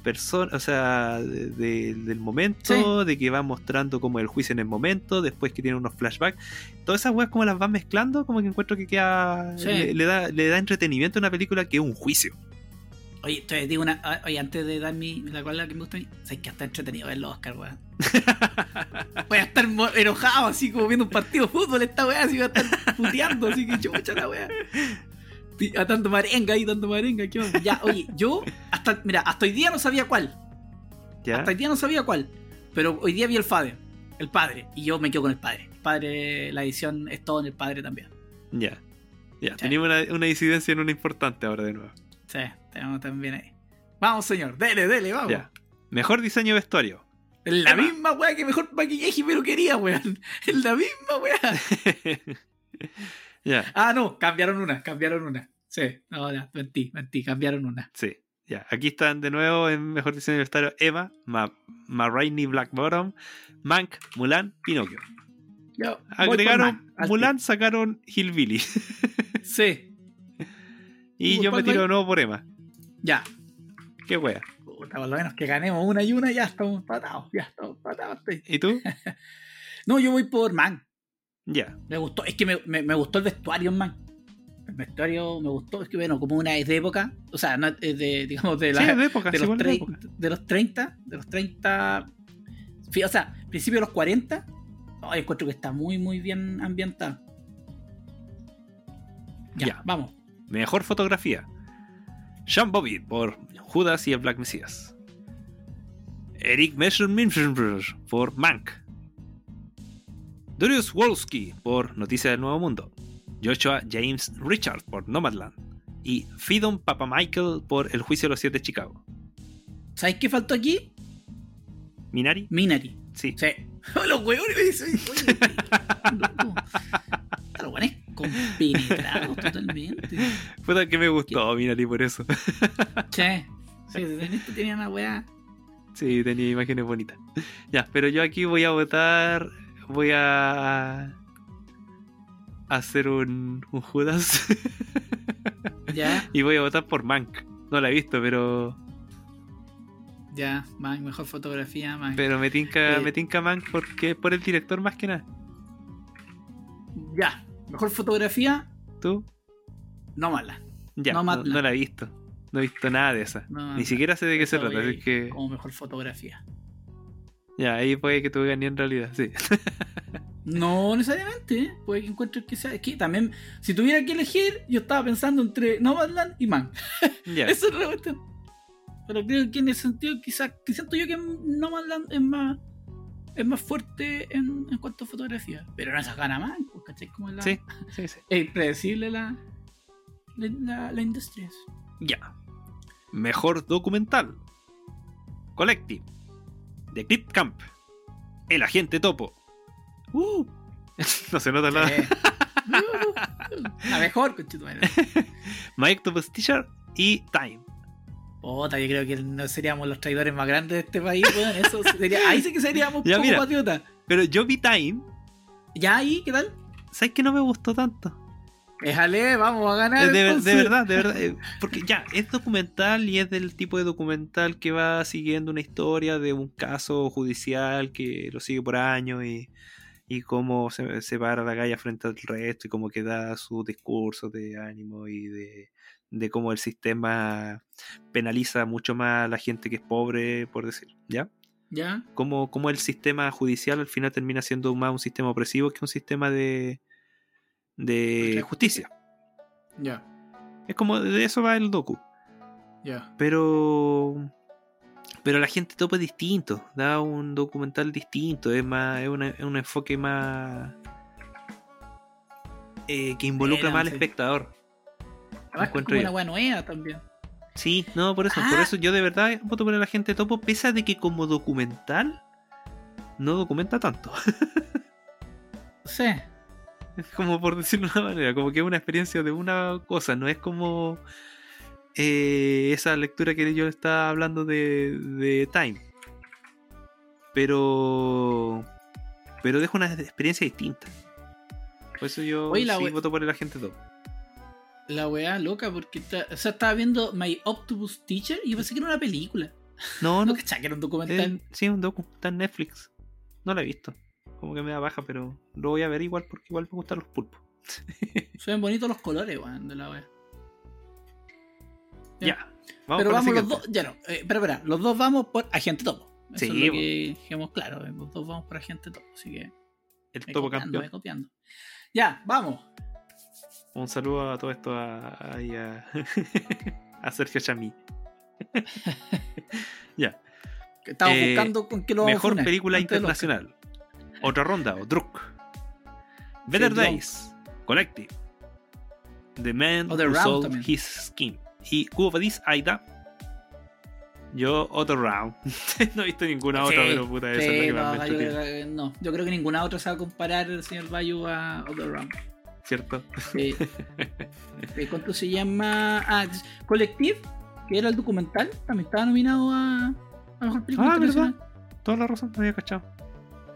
persona, o sea, de- de- del momento, de que va mostrando como el juicio en el momento, después que tiene unos flashbacks. Todas esas weas como las va mezclando, como que encuentro que queda. Sí. Le, le da, le da entretenimiento a una película que es un juicio. Oye, te digo una. ah, Oye, antes de dar mi. La cual que me gusta a mí. Sabes que está entretenido ver los Oscar, weón. Voy a estar enojado, así como viendo un partido de fútbol. Esta weá, así voy a estar puteando, así que chucha la weá. Tanto marenga ahí, tanto marenga. ¿qué onda? Ya, oye, yo. hasta Mira, hasta hoy día no sabía cuál. ¿Ya? Hasta hoy día no sabía cuál. Pero hoy día vi el padre. El padre. Y yo me quedo con el padre. El padre, la edición es todo en el padre también. Ya. Ya, Sí. tenemos una, una incidencia en una importante ahora de nuevo. Sí, tenemos también ahí. Vamos, señor. Dele, dele, vamos. Ya. Mejor diseño de vestuario. La Emma. misma weá que mejor maquillaje pero quería, weón. Es la misma weá. ya, Ah, no, cambiaron una, cambiaron una. Sí, no, ya, mentí, mentí, cambiaron una. sí. Ya, aquí están de nuevo en mejor diseño de vestuario Emma, Ma, Ma Rainey Blackbottom, Mank, Mulan, Pinocchio. Yo, Agregaron Mulan, sacaron Hillbilly. Sí, y ¿Tú yo me tiro de nuevo por Emma. Ya. Qué wea. Puta, por lo menos que ganemos una y una, ya estamos empatados, ya estamos empatados. estoy. ¿Y tú? No, yo voy por Man. ya. Me gustó, es que me, me, me gustó el vestuario en Man. El vestuario me gustó, es que bueno, como una es de época, o sea, no es de, digamos, de la, sí, es de época, de sí, los, de época. de los 30, de los 30, fi- o sea, principio de los 40, no, yo encuentro que está muy, muy bien ambientado. Ya, Ya. vamos. Mejor fotografía. Sean Bobby por Judas y el Black Messiah. Eric Messerschmidt por Mank. Darius Wolski por Noticias del Nuevo Mundo. Joshua James Richard por Nomadland. Y Fidon Papa Michael por El Juicio de los Siete de Chicago. ¿Sabes qué faltó aquí? Minari, Minari. sí. Sí. los huevones compenetrados totalmente. Puta que me gustó Minari por eso. Che. Sí, en esto tenía una weá. Sí, tenía imágenes bonitas. Ya, pero yo aquí voy a votar. Voy a. hacer un, un Judas. Ya, y voy a votar por Mank. No la he visto, pero. ya, man, mejor fotografía, man. Pero me tinca, Eh. me tinca Mank porque por el director más que nada. Ya, mejor fotografía, ¿Tú? no mala. Ya, no, no la he visto. No he visto nada de esa. No, Ni siquiera sé de qué se trata, así que. Como mejor fotografía. Ya, ahí puede que tú ganes en realidad, sí. No necesariamente, ¿eh? puede que encuentres que sea. Es que también, si tuviera que elegir, yo estaba pensando entre Nomadland y Man. ya. Eso es la cuestión. Pero creo que en ese sentido, quizás, que siento yo que Nomadland es más es más fuerte en, en cuanto a fotografía. Pero no esas gana Man, pues, ¿cachai? Como la, Sí, sí, sí. Es impredecible la, la, la, la industria. Ya. Mejor documental. Collective. The Clip Camp. El agente topo. Uh. no se nota nada. La mejor. My Octopus Teacher y Time. Puta, yo creo que no seríamos los traidores más grandes de este país, weón. Eso sería, ahí sí que seríamos Ya, poco mira. patriotas. Pero yo vi Time. Ya ahí, ¿qué tal? ¿Sabes que no me gustó tanto? Déjale, vamos a ganar. Eh, De, de verdad, de verdad. eh, Porque ya, es documental y es del tipo de documental que va siguiendo una historia de un caso judicial que lo sigue por años y, y cómo se, se para la galla frente al resto y cómo que da su discurso de ánimo y de, de cómo el sistema penaliza mucho más a la gente que es pobre, por decir, ¿ya? Ya, Cómo, cómo el sistema judicial al final termina siendo más un sistema opresivo que un sistema de, de justicia. ya, Es como de eso va el docu. ya. Pero Pero la gente topo es distinto, da un documental distinto, es más, es, una- es un enfoque más eh, que involucra Era, más al sí. espectador. Además, es como una nueva también. Sí, no, por eso, por Ah. eso yo de verdad voto por la gente topo, pese a de que como documental no documenta tanto. Sí. Es como por decirlo de una manera, como que es una experiencia de una cosa, no es como eh, esa lectura que yo estaba hablando de, de Time. Pero. Pero deja una experiencia distinta. Por eso yo la sí voto por el agente top. La weá loca, porque está- o sea, estaba viendo My Octopus Teacher y yo pensé que era una película. No, No no. que era un documental. eh, sí, un docu. Está en Netflix. No la he visto. Como que me da baja, pero lo voy a ver igual porque igual me gustan los pulpos. Se ven bonitos los colores, weón, de la weá. Ya. Ya. Vamos Pero vamos los dos, ya no, eh, espera, espera, los dos vamos por Agente Topo. Eso Sí, es lo que dijimos claro, eh, los dos vamos por Agente Topo, así que El me topo copiando, campeón. me copiando. Ya, vamos. Un saludo a todo esto a, a, a, a Sergio Chamí. ya. Estamos Eh, buscando con qué lo Mejor funar, película internacional. Otra ronda, o Druk. Better. Days. Collective. The Man Other Who Round Sold también. His Skin. Y This, Aida. Yo, Other Round. no he visto ninguna otra, pero puta, esa es la que más me yo, entretiene, creo que- no, yo creo que ninguna otra se va a comparar el señor Bayu a Other Round. ¿Cierto? Eh, eh, ¿Cuánto se llama? Ah, Collective, que era el documental, también estaba nominado a, a Mejor Película Ah, Internacional. Toda la razón, no había cachado.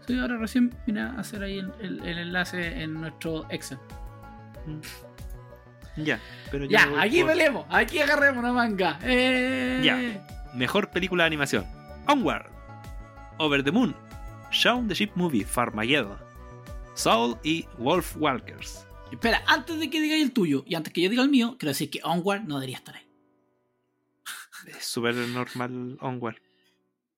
Sí, ahora recién vine a hacer ahí el, el- el enlace en nuestro Excel. Ya, pero Ya, voy aquí por peleemos, aquí agarremos una manga. ¡Eh! Ya. Mejor película de animación. Onward. Over the Moon. Shaun the Sheep Movie. Farmageddon. Soul y Wolf Walkers. Espera, antes de que digáis el tuyo y antes que yo diga el mío, quiero decir que Onward no debería estar ahí. Es súper normal Onward.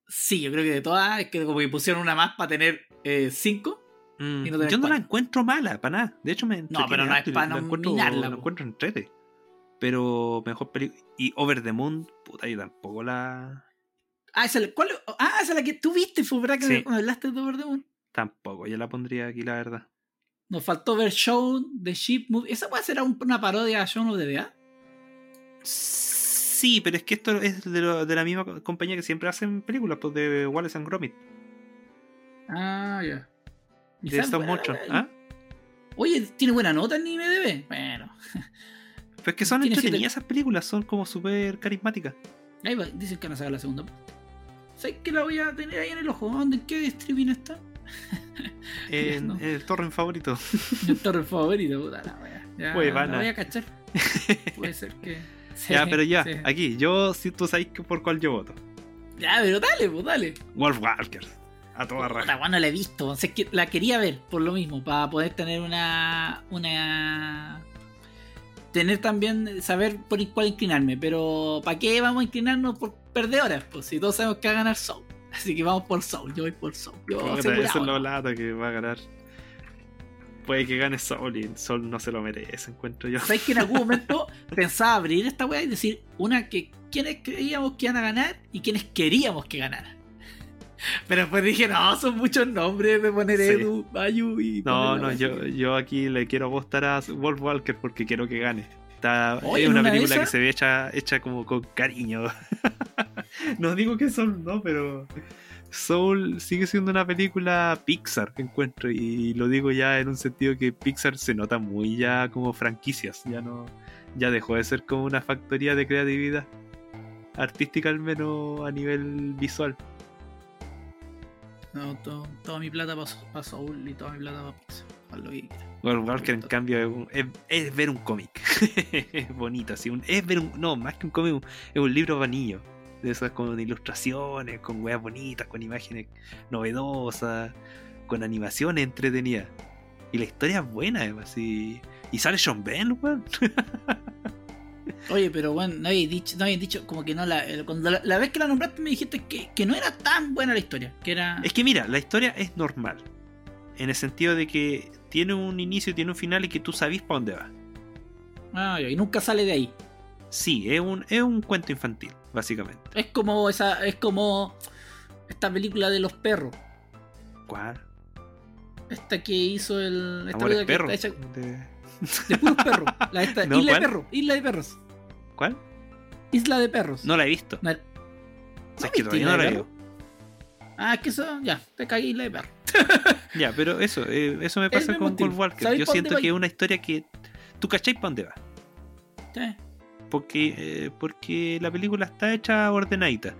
Sí, yo creo que de todas, es que como que pusieron una más para tener eh, cinco. Mm, Y no tener yo no la encuentro mala, para nada. De hecho, me entretiene pero no es harto y pa' la encuentro, la encuentro entrete. Pero mejor película. Y Over the Moon, puta, yo tampoco la. Ah, esa, es la- ¿cuál? ah, esa es la que tú viste, fue verdad que Sí. me hablaste de Over the Moon. Tampoco, yo la pondría aquí, la verdad. Nos faltó ver Show the Sheep Movie. ¿Esa puede ser un- una parodia a Shaun of the Dead? Sí, pero es que esto es de, lo- de la misma co- compañía que siempre hacen películas, pues de Wallace and Gromit. Ah, ya. Y De esa es stop buena, motion. weón. ¿Ah? Oye, ¿tiene buena nota en IMDB? Bueno. Pero es que son entretenidas siete- esas películas, son como súper carismáticas. Ahí va, dicen que van a sacar la segunda parte. ¿Sabes que la voy a tener ahí en el ojo? ¿Dónde, ¿En qué streaming está? En, no. en el torrent favorito. Mi torre favorito, puta la wea. Ya, la voy a cachar. Puede ser que. Sí, ya, pero ya, sí. aquí, yo, si tú sabes por cuál yo voto. Ya, pero dale, pues dale. Wolf Walkers. A toda raja. weón, no la he visto. O sea, es que la quería ver por lo mismo, para poder tener una. una. Tener también, saber por cuál inclinarme. Pero, ¿para qué vamos a inclinarnos por perdedoras? Pues si todos sabemos que va a ganar Soul. Así que vamos por Soul. Yo voy por Soul. Yo eso es lo ¿no? lata que va a ganar. Puede que gane Soul y Soul no se lo merece, encuentro yo. ¿Sabes que en algún momento pensaba abrir esta weá y decir una que quienes creíamos que iban a ganar y quienes queríamos que ganaran? Pero después dije, no, son muchos nombres de poner Sí. Edu, Bayu y. No, la no, yo, yo aquí le quiero apostar a Wolf Walker porque quiero que gane. Está, es ¿en una película que se ve hecha, hecha como con cariño. no digo que Soul no, pero Soul sigue siendo una película Pixar, encuentro. Y lo digo ya en un sentido que Pixar se nota muy ya como franquicias. Ya no, ya dejó de ser como una factoría de creatividad artística al menos a nivel visual. No, todo- toda mi plata para Soul y toda mi plata para Pixar. Lo que. Wolf Walker, en cambio, es, un- es- ver un cómic. es bonito, así. un- es ver un. No, más que un cómic, es un libro vanillo. De esas con ilustraciones, con weas bonitas, con imágenes novedosas, con animaciones entretenidas. Y la historia es buena, además. Y, y sale Sean Ben, weón. Oye, pero bueno, no habéis dicho, no habéis dicho como que no la. eh, Cuando la, la vez que la nombraste me dijiste que, que no era tan buena la historia. Que era. Es que mira, la historia es normal. En el sentido de que tiene un inicio, tiene un final y que tú sabes para dónde va. Ah, y nunca sale de ahí. Sí, es un, es un cuento infantil, básicamente. Es como esa, es como esta película de los perros. ¿Cuál? Esta que hizo el. Esta Amores perros. hecha De- de puros perros. La esta, No, Isla ¿cuál? de perros. Isla de perros. ¿Cuál? Isla de perros. No la he visto. No, O sea, es que todavía no la perros? Ah, es que eso, ya, te caí Isla de perros. Ya, pero eso, eh, eso me pasa con Paul. Walker. ¿Sabéis Yo siento que es una historia que. ¿Tú cacháis para dónde va? Sí. Porque, eh, porque la película está hecha ordenadita.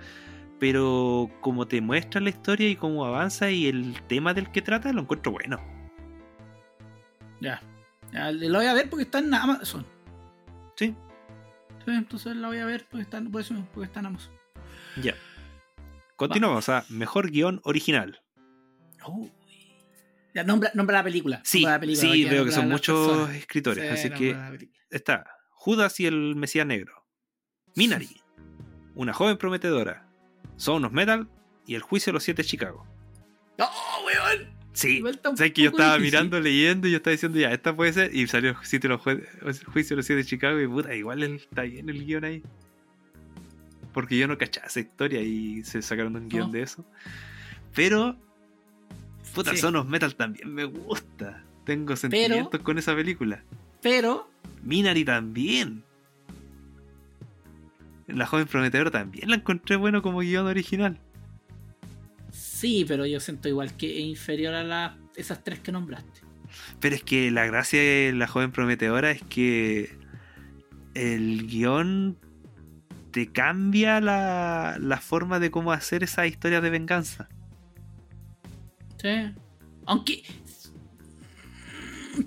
Pero como te muestra la historia y cómo avanza y el tema del que trata, lo encuentro bueno. Ya. Ya, Lo voy a ver porque está en Amazon. Sí, Sí, entonces la voy a ver porque está, por eso, porque está en Amazon. ya. Continuamos a mejor guion original. Uy. Ya, nombra, nombra la película. Sí, nombra la película, sí, veo que son muchos personas. escritores. Sí, así que está Judas y el Mesías Negro. Minari, una joven prometedora. Son of Metal y el juicio de los siete de Chicago. ¡No, weón! Sí, sabes que yo estaba difícil. mirando, leyendo y yo estaba diciendo, ya, esta puede ser. Y salió el sitio los juicio de los siete de Chicago y puta, igual está bien el guion ahí. Porque yo no cachaba esa historia y se sacaron un guion No. de eso. Pero, puta, Sí. Son of Metal también me gusta. Tengo sentimientos con esa película. Pero, Minari también. La joven prometedora también la encontré bueno como guion original. sí, pero yo siento igual que es inferior a la, esas tres que nombraste. Pero es que la gracia de la joven prometedora es que el guion te cambia la, la forma de cómo hacer esas historias de venganza. Sí. Aunque.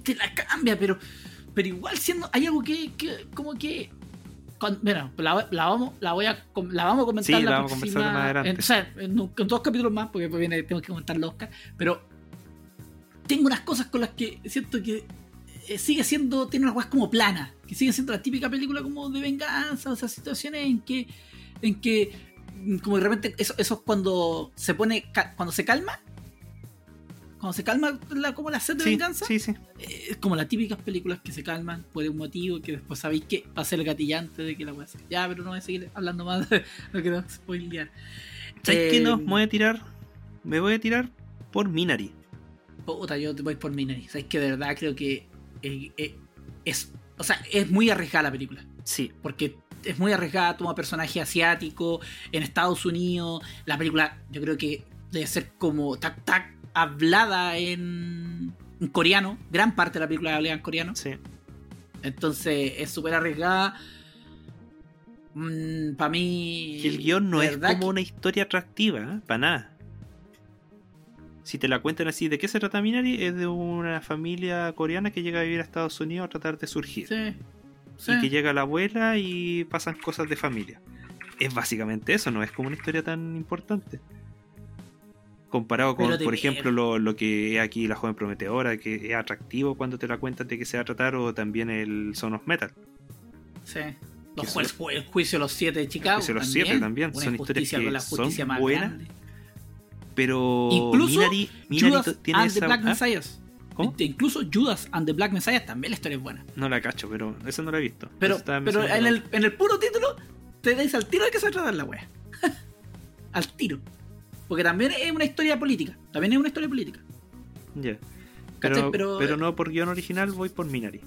Te la cambia, pero. Pero igual siendo. Hay algo que. que como que. con- mira, la, la vamos, la, voy a, la vamos a comentar Sí, la, vamos a conversar próxima- más adelante. En, o sea, en, dos capítulos más, porque después viene, tengo que comentar los Oscar. Pero. Tengo unas cosas con las que siento que. eh, sigue siendo. Tiene unas cosas como planas. Que sigue siendo la típica película como de venganza. O sea, situaciones en que. En que. mm, Como de repente. Eso, eso es cuando se pone. Cuando se calma cuando se calma la, como la sed de Sí, venganza, sí, sí. eh, es como las típicas películas que se calman por un motivo que después sabéis que va a ser el gatillante de que la voy a hacer. Ya, pero no voy a seguir hablando más, no quiero spoilear. ¿Sabes qué Eh, no? Me voy a tirar. Me voy a tirar por Minari. Puta, yo te voy por Minari. Sabéis que de verdad creo que eh, eh, es. O sea, es muy arriesgada la película. Sí. Porque es muy arriesgada, toma personaje asiático en Estados Unidos. La película, yo creo que debe ser como tac tac hablada en, en coreano. Gran parte de la película hablada en coreano. Sí. Entonces es súper arriesgada. Para mí. Que el guion no es como que- una historia atractiva, para nada. Si te la cuentan así, ¿de qué se trata Minari? Es de una familia coreana que llega a vivir a Estados Unidos a tratar de surgir. Sí. sí. Y que llega la abuela y pasan cosas de familia. Es básicamente eso, no es como una historia tan importante. Comparado con, por ejemplo, lo, lo que es aquí La Joven Prometedora, que es atractivo cuando te la cuentan de qué se va a tratar, o también el Son of Metal. Sí. Los Que son- el juicio de los siete de Chicago. juicio de los también. siete también, son historias que la son más buenas. grande. Pero Incluso Minari, Minari Judas tiene and the esa. Black ¿Ah? Messiahs. ¿Cómo? Incluso Judas and the Black Messiah también la historia es buena. No la cacho, pero esa no la he visto. Pero, en, el, en el puro título te dais al tiro de que se trata la wea. al tiro. Porque también es una historia política. También es una historia política. Ya. ¿Cachai? Pero, Pero- pero no por guion original, voy por Minari.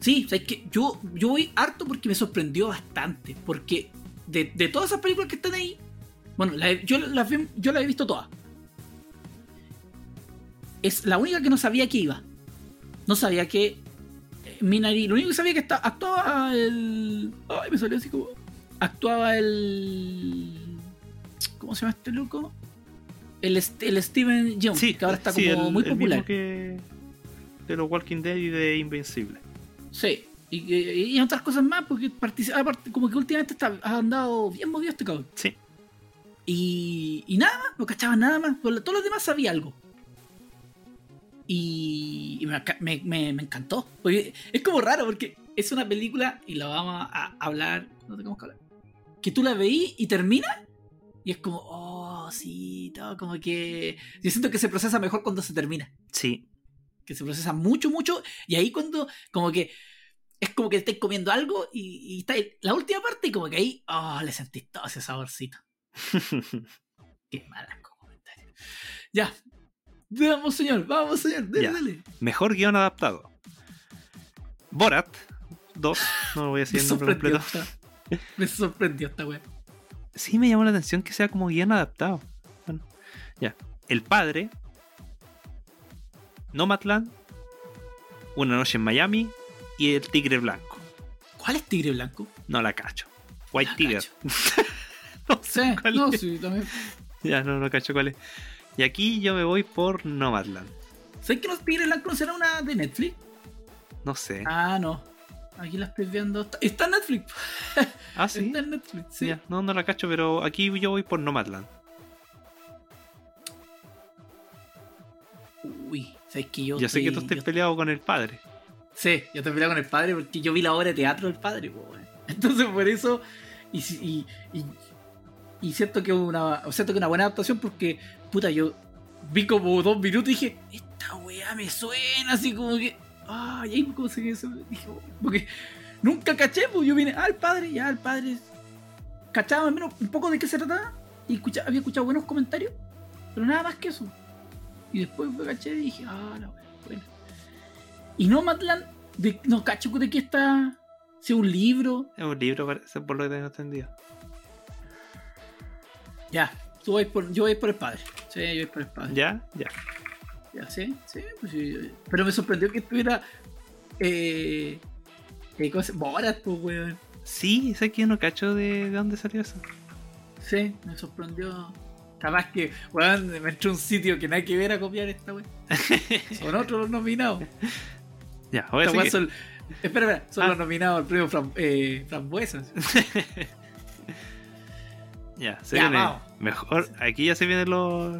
Sí, o sea, es que yo, yo voy harto porque me sorprendió bastante. Porque de, de todas esas películas que están ahí, bueno, la yo, las yo las he visto todas. Es la única que no sabía que iba. No sabía que eh, Minari, lo único que sabía que está, actuaba el. Ay, me salió así como. Actuaba el. ¿Cómo se llama este loco? El, el Steven Yeun, Sí, que ahora está sí, como el- muy el popular. mismo que de los Walking Dead y de Invencible. Sí. Y, y- y otras cosas más, porque aparte, como que últimamente está, ha andado bien movido este cabrón. Sí. Y, y nada más, no cachaba nada más. Todos los demás sabía algo. Y, y me, me- me- me encantó. Porque es como raro, porque es una película, y la vamos a hablar, no tenemos que hablar, que tú la veís y termina, y es como, oh, sí, todo como que... Yo siento que se procesa mejor cuando se termina Sí. que se procesa mucho, mucho, y ahí cuando, como que es como que estáis comiendo algo y, y está la última parte y como que ahí, oh, le sentís todo ese saborcito. Qué malasco comentario. Ya. Vamos, señor, vamos, señor, dale, Ya. dale. Mejor guion adaptado. Borat 2, no lo voy a decir el nombre completo. esta, me sorprendió esta wea. Sí me llamó la atención que sea como guion adaptado. Bueno, ya. El padre. Nomadland. Una noche en Miami. Y el tigre blanco. ¿Cuál es Tigre Blanco? No la cacho. White La Tiger. cacho. no Sí, sé cuál no, es. sí, también. Ya no, no cacho cuál es. Y aquí yo me voy por Nomadland. ¿Sabes que los Tigres Blancos será una de Netflix? No sé. Ah, no. Aquí la estoy viendo. Está- en Netflix. Ah, sí. Está en Netflix, sí. Ya, no, no la cacho, pero aquí yo voy por Nomadland. Uy, ¿sabes que yo Ya sé que tú estás yo- peleado con el padre. Sí, yo estoy peleado con el padre porque yo vi la obra de teatro del padre, po. Entonces por eso. Y, y, y, y siento que una. Siento que es una buena adaptación porque. Puta, yo vi como dos minutos y dije, esta weá me suena así como que. Ay, ahí como se que eso. Dije, oh, porque nunca caché, pues yo vine, ah, el padre, ya el padre. Cachaba al menos un poco de qué se trataba. Y escucha- había escuchado buenos comentarios. Pero nada más que eso. Y después me caché y dije, ah, la buena. Y no Matland, de, no cacho de qué está. Si es un libro. Es un libro, parece, por lo que tengo entendido. Ya, tú vais por, yo voy por el padre. Sí, yo voy por el padre. ¿Ya? Ya. Ya, sí, sí, pues sí. Pero me sorprendió que estuviera. Eh. eh ¿cómo se- Borat, pues, weón. Sí, sé que no cacho de, de dónde salió eso. Sí, me sorprendió. Capaz que, weón, me entró un sitio que nada que ver a copiar esta weón. Son otros los nominados. Ya, voy a son, espera, espera, son Ah. los nominados al premio Fram- eh, Frambuesas. Ya, se Ya, viene vamos. mejor. Aquí ya se vienen los,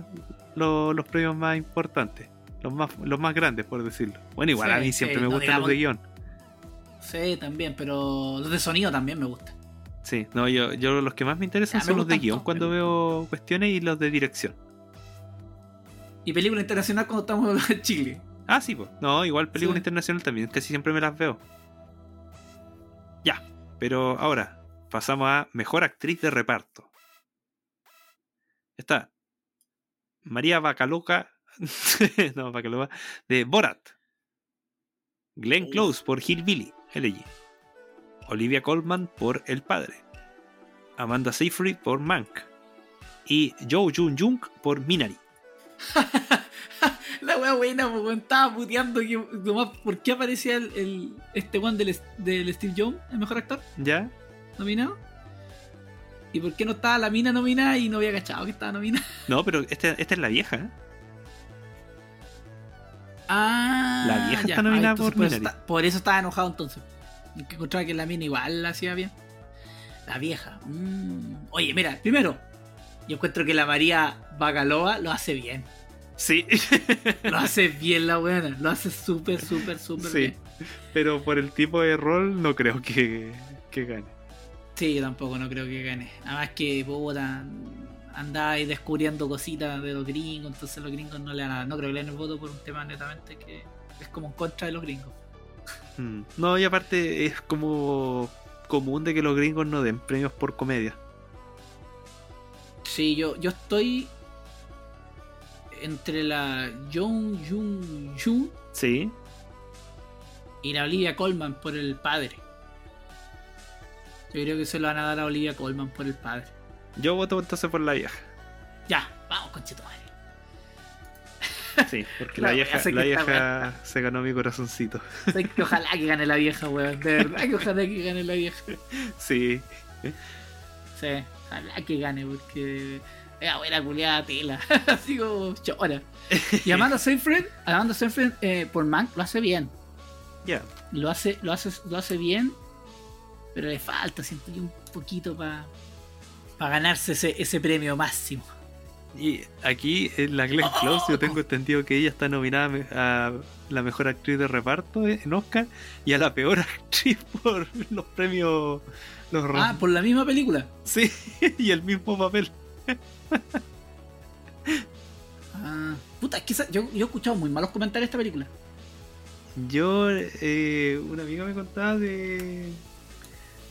los, los premios más importantes. Los más, los más grandes, por decirlo. Bueno, igual Sí, a mí siempre sí, me no gustan los de guion. Sí, también, pero los de sonido también me gustan. Sí, no, yo, yo los que más me interesan Ya, me son los de guion todos, cuando veo cuestiones y los de dirección. Y película internacional cuando estamos en Chile. Ah, sí, pues. No, igual película Sí. internacional también, casi siempre me las veo. Ya, pero ahora pasamos a mejor actriz de reparto. Está María Bacaloca, no, de Borat. Glenn. Close por Hillbilly. Olivia Colman por El Padre. Amanda Seyfried por Mank. Y Joe Jun Jung por Minari. La wea buena, pues, weón, estaba puteando que ¿por qué aparecía el, el- este one del, del Steve Jones, el mejor actor ¿Ya? nominado? ¿Y por qué no estaba la mina nominada y no había cachado que estaba nominada? No, pero esta, esta es la vieja, ¿eh? Ah, La vieja ya. está nominada Ah, entonces por está- por eso estaba enojado entonces. Que encontraba que la mina igual la hacía bien. La vieja. mm. Oye, mira, primero, yo encuentro que la María Bagaloa lo hace bien. Sí, Lo hace bien la buena. Lo hace súper, súper, súper Sí. bien. pero por el tipo de rol no creo que, que gane. Sí, yo tampoco no creo que gane. Nada más que puta, andaba ahí descubriendo cositas de los gringos, entonces los gringos no le dan no creo que le den el voto por un tema netamente que es como en contra de los gringos. Mm. No, y aparte es como común de que los gringos no den premios por comedia. Sí, yo, yo estoy entre la Jung Jung Jung Sí. y la Olivia Colman por el padre. Yo creo que se lo van a dar a Olivia Colman por el padre. Yo voto entonces por la vieja. Ya, vamos, conchetumare. Sí, porque la vieja, la se ganó mi corazoncito. Sé que ojalá que gane la vieja, weón. De verdad que ojalá que gane la vieja. Sí. Sí, ojalá que gane, porque es abuela culiada tela. Así como chora. Y Amanda Seyfried, Amanda Seyfried eh, por Mank lo hace bien. Ya. Lo hace, lo hace, lo hace bien, pero le falta, siento yo, un poquito para ganarse ese, ese premio máximo. Y aquí en la Glenn Close yo tengo entendido que ella está nominada a la mejor actriz de reparto en Oscar y a la peor actriz por los premios los Ah, por la misma película. Sí, y el mismo papel. Ah, puta, es que esa- yo, yo he escuchado muy malos comentarios de esta película. Yo, eh, una amiga me contaba de,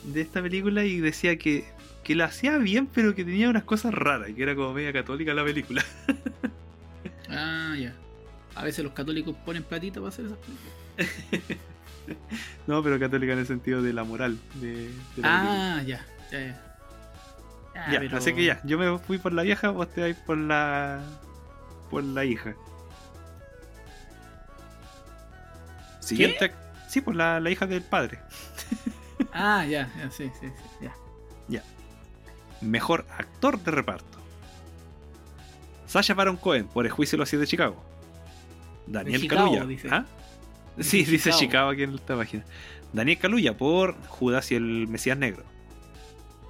de esta película y decía que, que la hacía bien, pero que tenía unas cosas raras, que era como media católica la película. Ah, ya. A veces los católicos ponen platita para hacer esas películas. no, pero católica en el sentido de la moral. De, de la Ah, ya. Ya, ya. Ya, Ya, pero- así que ya, yo me fui por la vieja, vos te vais por la. por la hija. Siguiente. Sí, por la, la hija del padre. Ah, ya, ya, sí, sí, sí. Ya. Mejor actor de reparto. Sasha Baron Cohen por El juicio de los siete de Chicago. Daniel dice. ¿Ah? Sí, dice Chicago. Aquí en esta página. Daniel Kaluuya por Judas y el Mesías Negro.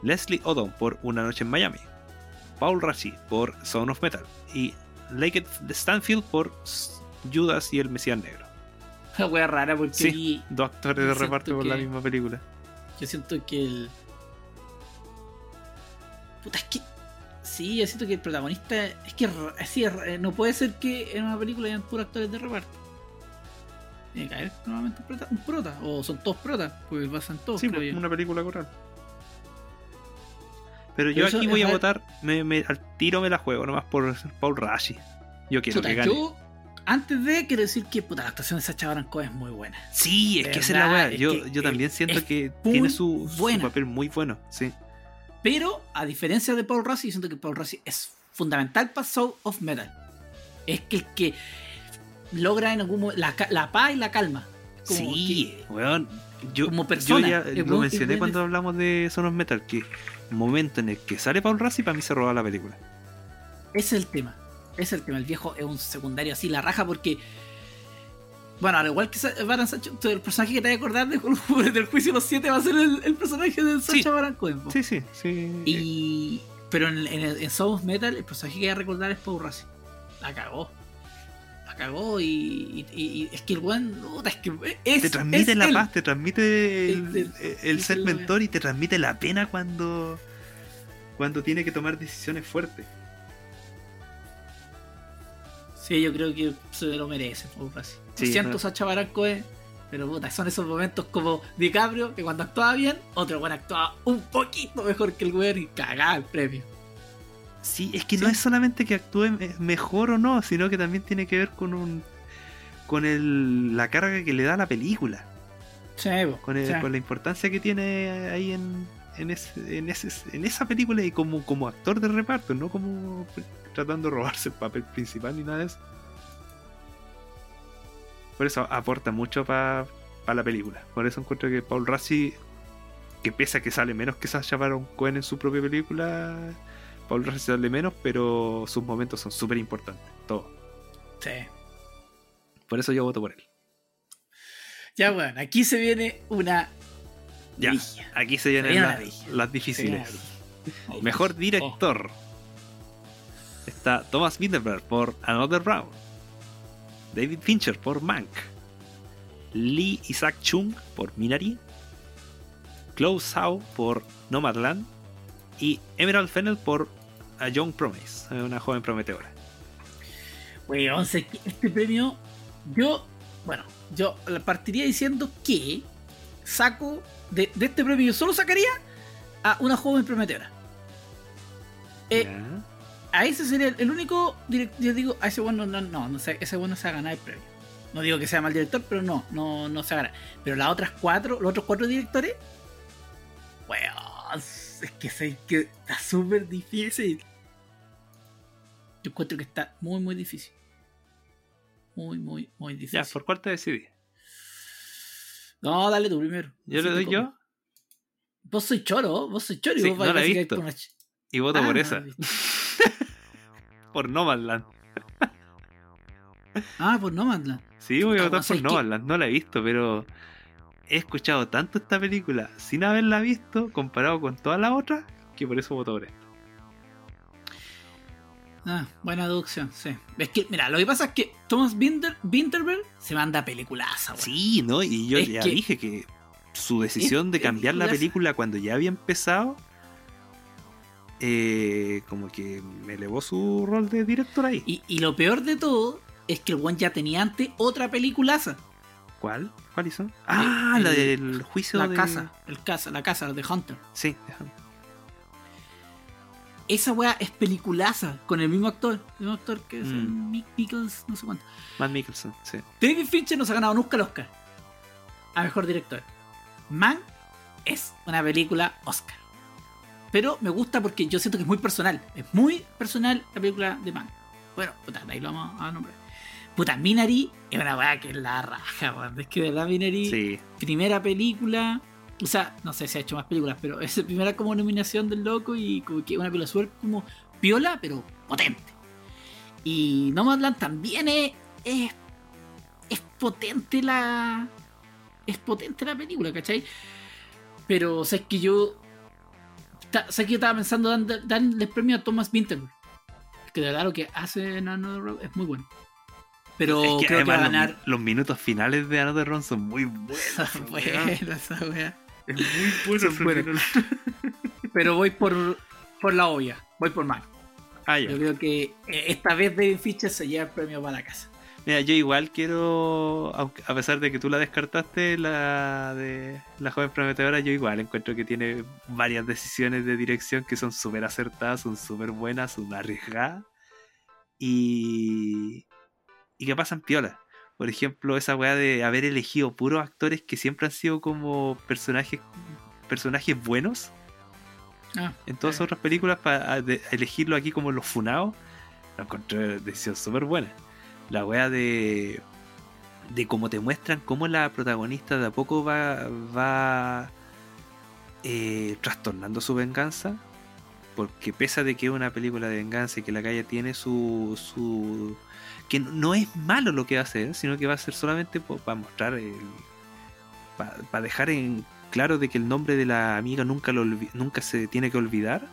Leslie Odom por Una Noche en Miami. Paul Rashi por Son of Metal. Y Lake Stanfield por Judas y el Mesías Negro. Una wea rara porque Sí. Dos actores de reparto por la misma película. Yo siento que el. Puta, es que. Sí, yo siento que el protagonista. Es que ra- no puede ser que en una película hayan puros actores de reparto. Tiene que haber normalmente un prota, un prota, O son todos protas, pues pasan todos, Sí, creo pues, yo. una película coral. Pero yo Pero aquí voy a votar, me, me- al tiro me la juego, nomás por Paul Rashi. Yo quiero Puta, que gane. yo, antes de, quiero decir que puta, la actuación de Sacha Baron Cohen es muy buena. Sí, es De que esa es la weá. es Yo, que yo es- también siento es que muy tiene su, su papel muy bueno. Sí. Pero, a diferencia de Paul Rassi, yo siento que Paul Rassi es fundamental para Soul of Metal. Es que el que logra en algún momento la, la paz y la calma. Como sí, que- weón. Yo, como persona, yo ya lo mencioné cuando es- hablamos de Son of Metal, que el momento en el que sale Paul Rassi para mí se roba la película. ese es el tema. Es el tema. El viejo es un secundario así, la raja, porque. Bueno, al igual que Baron Sancho, el personaje que te vas a acordar de, del juicio de los siete va a ser el, el personaje de Sacha Sí. Cohen. po. Sí, sí, sí. Y. Pero en, en, en Metal, el personaje que voy a recordar es Paul Rassi. La cagó. La cagó y, y- es que el weón. Es que es, te transmite es la él. paz, te transmite el, El- ser mentor y te transmite la pena cuando cuando tiene que tomar decisiones fuertes. Sí, yo creo que se lo merece. Sí, Lo siento. Sacha Baron Cohen, pero puta, son esos momentos como DiCaprio, que cuando actuaba bien, otro weón actuaba un poquito mejor que el weón y cagaba el premio. Sí, es que Sí. no es solamente que actúe me- mejor o no, sino que también tiene que ver con un con el, la carga que le da a la película, Sí, con, el- sí. con la importancia que tiene ahí en, en, ese- en, ese- en esa película y como, como actor de reparto, no como tratando de robarse el papel principal ni nada de eso. Por eso aporta mucho para la película. Por eso encuentro que Paul Rassi, que pese a que sale menos que Sacha Baron Cohen en su propia película, Paul Rassi sale menos, pero sus momentos son súper importantes. Todo. Sí. Por eso yo voto por él. Ya, bueno, aquí se viene una. Ya, aquí se vienen viene la- las difíciles. Mejor Oh, director. Está Thomas Vinterberg por Another Round. David Fincher por Mank. Lee Isaac Chung por Minari. Chloe Zhao por Nomadland. Y Emerald Fennel por A Young Promise, una joven prometedora. Que este premio, yo, bueno, yo partiría diciendo que saco de, de este premio, yo solo sacaría a una joven prometedora. Eh. A ese sería el, el único director, yo digo, a ese bueno no, no, no sé, ese bueno se va a ganar el premio. No digo que sea mal director, pero no, no, no se va a ganar. Pero las otras cuatro, los otros cuatro directores, weón, es que sé que está súper difícil. Yo encuentro que está muy, muy difícil. Muy, muy, muy difícil. Ya, ¿por cuál te decidí? No, dale tú primero. ¿Yo Así le doy yo? Vos sois choro, vos sois choro y Sí, vos no vais la a decir visto. Y voto Ah, por no, esa. por Nomadland. Ah, pues no, Mandla. Sí, voy a votar por. Nomadland. No la he visto, pero he escuchado tanto esta película sin haberla visto comparado con todas las otras que por eso voto por esta. Ah, buena deducción, sí. Es que, mira, lo que pasa es que Thomas Winter, Winterberg se manda peliculaza, weón. Sí, ¿no? Y yo Es ya que- dije que su decisión de cambiar la película cuando ya había empezado, eh, como que me elevó su rol de director ahí. Y, y lo peor de todo es que el one ya tenía antes otra peliculaza. ¿Cuál? ¿Cuál hizo? Ah, el- la del juicio La de... casa, el casa, la casa de Hunter. Sí, déjame. Esa weá es peliculaza con el mismo actor, el mismo actor que es el Mm. Mick Nichols, no sé cuánto. Matt Mikkelsen, sí. David Fincher nos ha ganado nunca el Oscar a mejor director. Man es una película Oscar. Pero me gusta porque yo siento que es muy personal. Es muy personal la película de Man. Bueno, puta, ahí lo vamos a nombrar. Puta, Minari es una weá que es la raja, weón. Es que de verdad Minari, Sí, primera película. O sea, no sé si ha hecho más películas, pero es la primera como nominación del loco y como que una película súper como piola, pero potente. Y Nomadland también es, es, es potente la. Es potente la película, ¿cachai? Pero, o sea, es que yo. Sea, que yo estaba pensando dan- darle premio a Thomas Winterberg. Que de verdad lo que hace en Another Round es muy bueno. Pero es que creo que va a además ganar. los, los minutos finales de Another Round son muy buenos. Buena esa wea. Es muy bueno Son final. Pero voy por, por la obvia, voy por Man. Ah. Yo creo que eh, esta vez David Fincher se lleva el premio para la casa. Mira, yo igual quiero, a pesar de que tú la descartaste, la de la joven prometedora, yo igual encuentro que tiene varias decisiones de dirección que son súper acertadas, son súper buenas, son arriesgadas y, y que pasan piola. Por ejemplo, esa weá de haber elegido puros actores que siempre han sido como personajes personajes buenos Ah, en todas eh, otras películas para elegirlo aquí como los funados. Lo encontré decisión súper buena. La wea de. de cómo te muestran cómo la protagonista de a poco va. va. eh, trastornando su venganza. Porque pese de que es una película de venganza y que la calle tiene su. su que no es malo lo que va a hacer, sino que va a ser solamente para mostrar el. para dejar en claro de que el nombre de la amiga nunca, lo nunca se tiene que olvidar.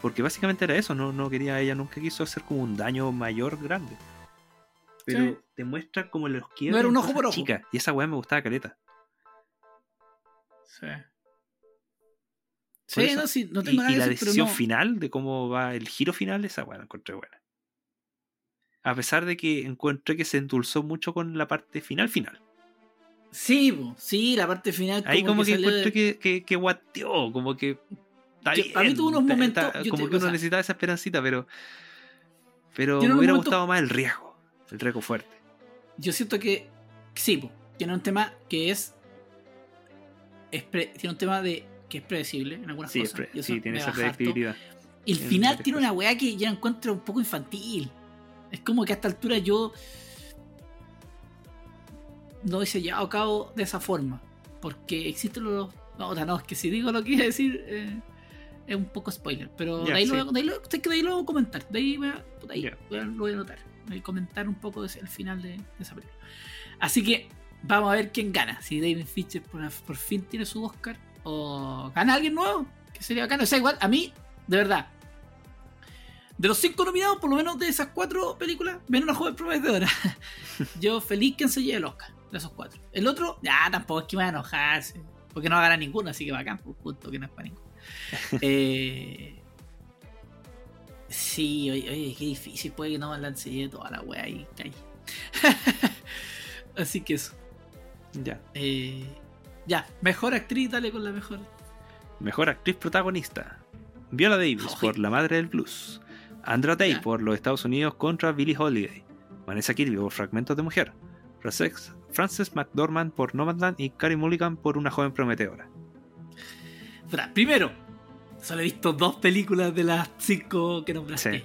Porque básicamente era eso, no, no quería, ella nunca quiso hacer como un daño mayor grande. Pero Sí. te muestra como los quiebres. No era un ojo por ojo. chicas, Y esa weá me gustaba caleta. sí. Por Sí, eso- no, sí, no y, tengo nada y que la decisión no. final de cómo va el giro final, esa weá la encontré buena. A pesar de que encontré que se endulzó mucho con la parte final final. Sí, sí, la parte final. Ahí como que, de- encuentro que, que, que guateó, como que. Está Que a mí tuvo unos momentos- está- como te- que o uno sea, necesitaba esa esperancita, pero. Pero me hubiera gustado más el riesgo. El riesgo fuerte. Yo siento que. Sí, tiene un tema que es. es pre- tiene un tema de que es predecible en algunas Sí, cosas. pre- sí, tiene esa predictibilidad. Y el final tiene una weá que ya encuentro un poco infantil. Es como que a esta altura yo no hubiese llevado a cabo de esa forma. Porque existen los. No, no, es que si digo lo que iba a decir eh, es un poco spoiler. Pero de, ahí sí. lo, de, ahí lo, de ahí lo voy a comentar. De ahí, voy a, ahí a- lo voy a anotar. A comentar un poco el final de, de esa película. Así que vamos a ver quién gana. Si David Fincher por, por fin tiene su Oscar o gana alguien nuevo. Que sería bacano. O sea, igual, a mí, de verdad. De los cinco nominados, por lo menos de esas cuatro películas, ven una joven prometedora. Yo feliz que se lleve el Oscar de esos cuatro. El otro, ya tampoco es que me va a enojarse. Porque no va a ganar ninguno, así que bacán, por punto que no es para ninguno. Eh, sí, oye, oye, qué difícil, puede que no me lance lleve toda la wea cae. así que eso. Ya. Eh, ya, mejor actriz, dale con la mejor. Mejor actriz protagonista. Viola Davis por La Madre del Blues. Andra Day Ya. por los Estados Unidos contra Billie Holiday. Vanessa Kirby por Fragmentos de Mujer. Frances- Frances McDormand por Nomadland y Carey Mulligan por Una Joven Prometedora. Primero, solo he visto dos películas de las cinco que nombraste. Sí.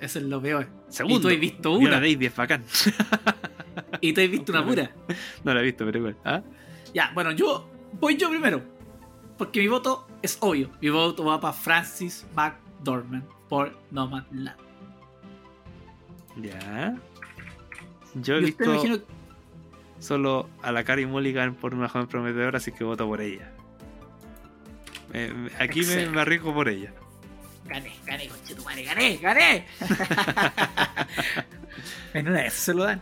Eso es lo peor. Segundo, Y tú has visto una. Davis es bacán. Y tú has visto una pura. no la he visto, pero igual. ¿Ah? Ya, bueno, yo voy yo primero. Porque mi voto es obvio. Mi voto va para Francis McDormand por Nomadland. Ya. Yo he visto imagino solo a la Carey Mulligan por Una Joven Prometedora, así que voto por ella. Eh, aquí me, me arriesgo por ella. Gané, gané, conchetumare, gané, gané. en una de esas se lo dan.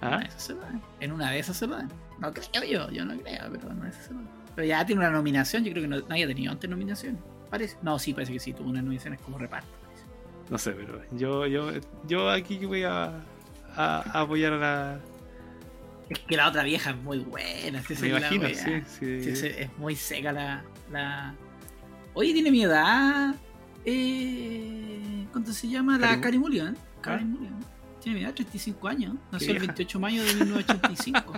En una ¿Ah? esas se lo dan. En una de esas se lo dan. No creo yo, yo no creo, pero en una de esas se lo dan. Pero ya tiene una nominación, yo creo que no, nadie ha tenido antes nominación. Parece. No, sí, parece que sí, tuvo unas nominaciones como reparto. parece. No sé, pero yo, yo, yo aquí voy a, a- a apoyar a la, Es que la otra vieja es muy buena. Me es la imagino, sí, sí. Sí, es, es muy seca la, la. Oye, tiene mi edad. Eh, ¿Cuánto se llama? La Cari- Mulligan. Ah. Cari Mulligan. Tiene mi edad, 35 años. Nació el vieja. 28 de mayo de 1985.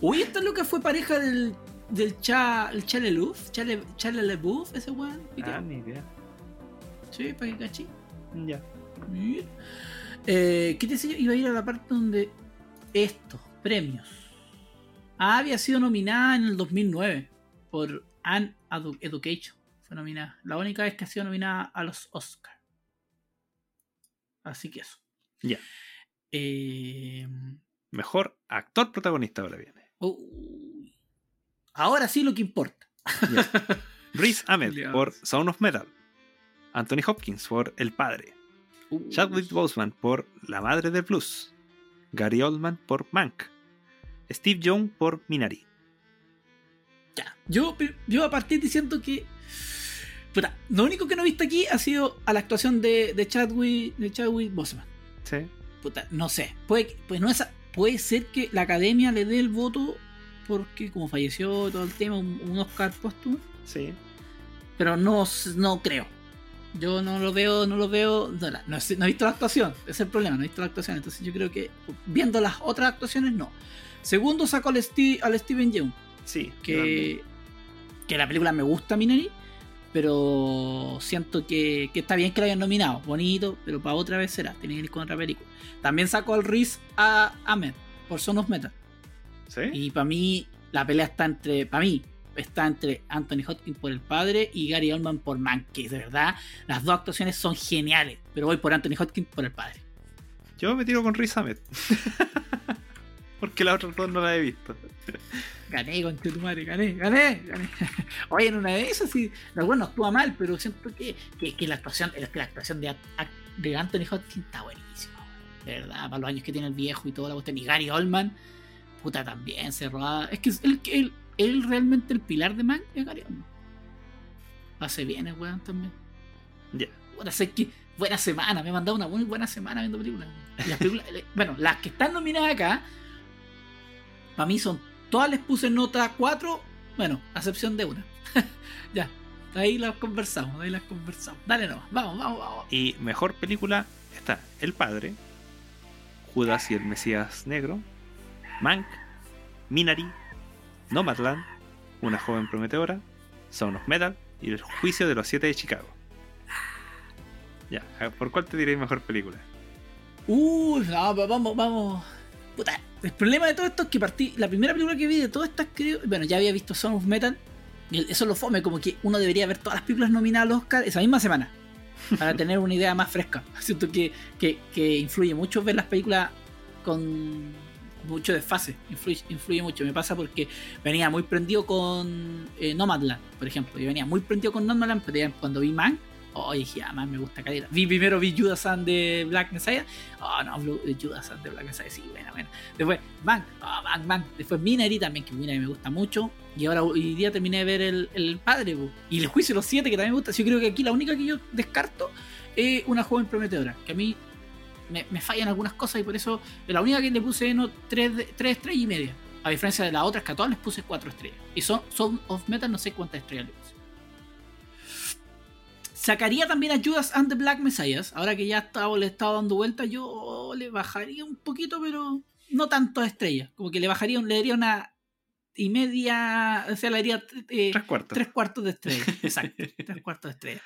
Oye, esta loca fue pareja del. del Cha, el Chale Luf. Chale, Chale LeBouf, ese weón. Ah, ni idea. Sí, para que caché. Ya. Eh, ¿Qué te decía? Iba a ir a la parte donde estos premios. Ah, había sido nominada en el 2009 por An Edu- Education. Fue nominada. La única vez que ha sido nominada a los Oscars. Así que eso. Ya. Eh, Mejor actor protagonista ahora viene. uy. ahora sí lo que importa. Riz Ahmed Culeados. por Sound of Metal. Anthony Hopkins por El Padre. Uh, Chadwick Boseman por La Madre del Blues. Gary Oldman por Mank. Steve Young por Minari. Ya. Yo, yo a partir diciendo que. Puta, lo único que no he visto aquí ha sido a la actuación de, de Chadwick, de Chadwick Boseman. Sí. Puta, no sé. Puede, pues no es, puede ser que la academia le dé el voto porque como falleció todo el tema, un, un Oscar póstumo. Sí. Pero no, no creo. Yo no lo veo, no lo veo. No, no he visto la actuación, ese es el problema, no he visto la actuación. Entonces yo creo que viendo las otras actuaciones, no. Segundo sacó al, Steve, al Steven Yeun, Sí. que, que la película me gusta, Mineri, pero siento que, que está bien que la hayan nominado, bonito, pero para otra vez será, tiene que ir con otra película. También sacó al Riz a Ahmed por Son of Metal. ¿Sí? Y para mí, la pelea está entre. Para mí, está entre Anthony Hopkins por el padre y Gary Oldman por Mank. Que de verdad, las dos actuaciones son geniales. Pero voy por Anthony Hopkins por el padre. Yo me tiro con Riz Ahmed. Porque la otra dos no la he visto. Gané con tu madre, gané, gané, gané. Oye, en una de esas sí, la buena no actúa mal, pero siento que, que, que la actuación, que la actuación de, de Anthony Hopkins está buenísima. De verdad, para los años que tiene el viejo y toda la cuestión. Y Gary Oldman, puta, también se roba. Es que el, el, él realmente el pilar de Mank es Gary Oldman. Hace bien el weón también. Ya. Que buena semana, me he mandado una muy buena semana viendo películas. Las películas, bueno, las que están nominadas acá, para mí son, todas les puse nota 4, bueno, a excepción de una. ya, ahí las conversamos, ahí las conversamos. Dale nomás, vamos, vamos, vamos. Y mejor película está El Padre, Judas y el Mesías Negro, Mank, Minari, Nomadland, Una joven prometedora, Sound of Metal y El juicio de los siete de Chicago. Ya, ¿por cuál te diréis mejor película? No, pero vamos, vamos. Puta, el problema de todo esto es que partí. La primera película que vi de todas estas, creo. Bueno, ya había visto Son of Metal. Y eso lo fome, como que uno debería ver todas las películas nominadas al Oscar esa misma semana. Para tener una idea más fresca. Siento que, que, influye mucho ver las películas con mucho desfase. Influye, influye mucho. Me pasa porque venía muy prendido con eh, Nomadland, por ejemplo. Yo venía muy prendido con Nomadland, pero cuando vi Man, oh, dije, ah, man, me gusta caleta. Vi primero vi Judas and the Black Messiah. Oh, no, Blue- Judas and the Black Messiah, sí, buena, buena. Después, Man, oh, Man, Man. Después Minari también, que Minari me gusta mucho. Y ahora hoy día terminé de ver el, el padre, y el juicio de los siete, que también me gusta. Yo creo que aquí la única que yo descarto es una joven prometedora, que a mí me, me fallan algunas cosas y por eso la única que le puse no, tres, de- tres estrellas y media. A diferencia de las otras que a todas les puse cuatro estrellas. Y son, son of Metal no sé cuántas estrellas le. Sacaría también a Judas and the Black Messiahs. Ahora que ya estaba, le estaba dando vuelta, yo le bajaría un poquito, pero no tanto a estrellas. Como que le bajaría, le daría una y media, o sea, le daría eh, Tres cuartos. tres cuartos de estrella. Exacto, tres cuartos de estrella.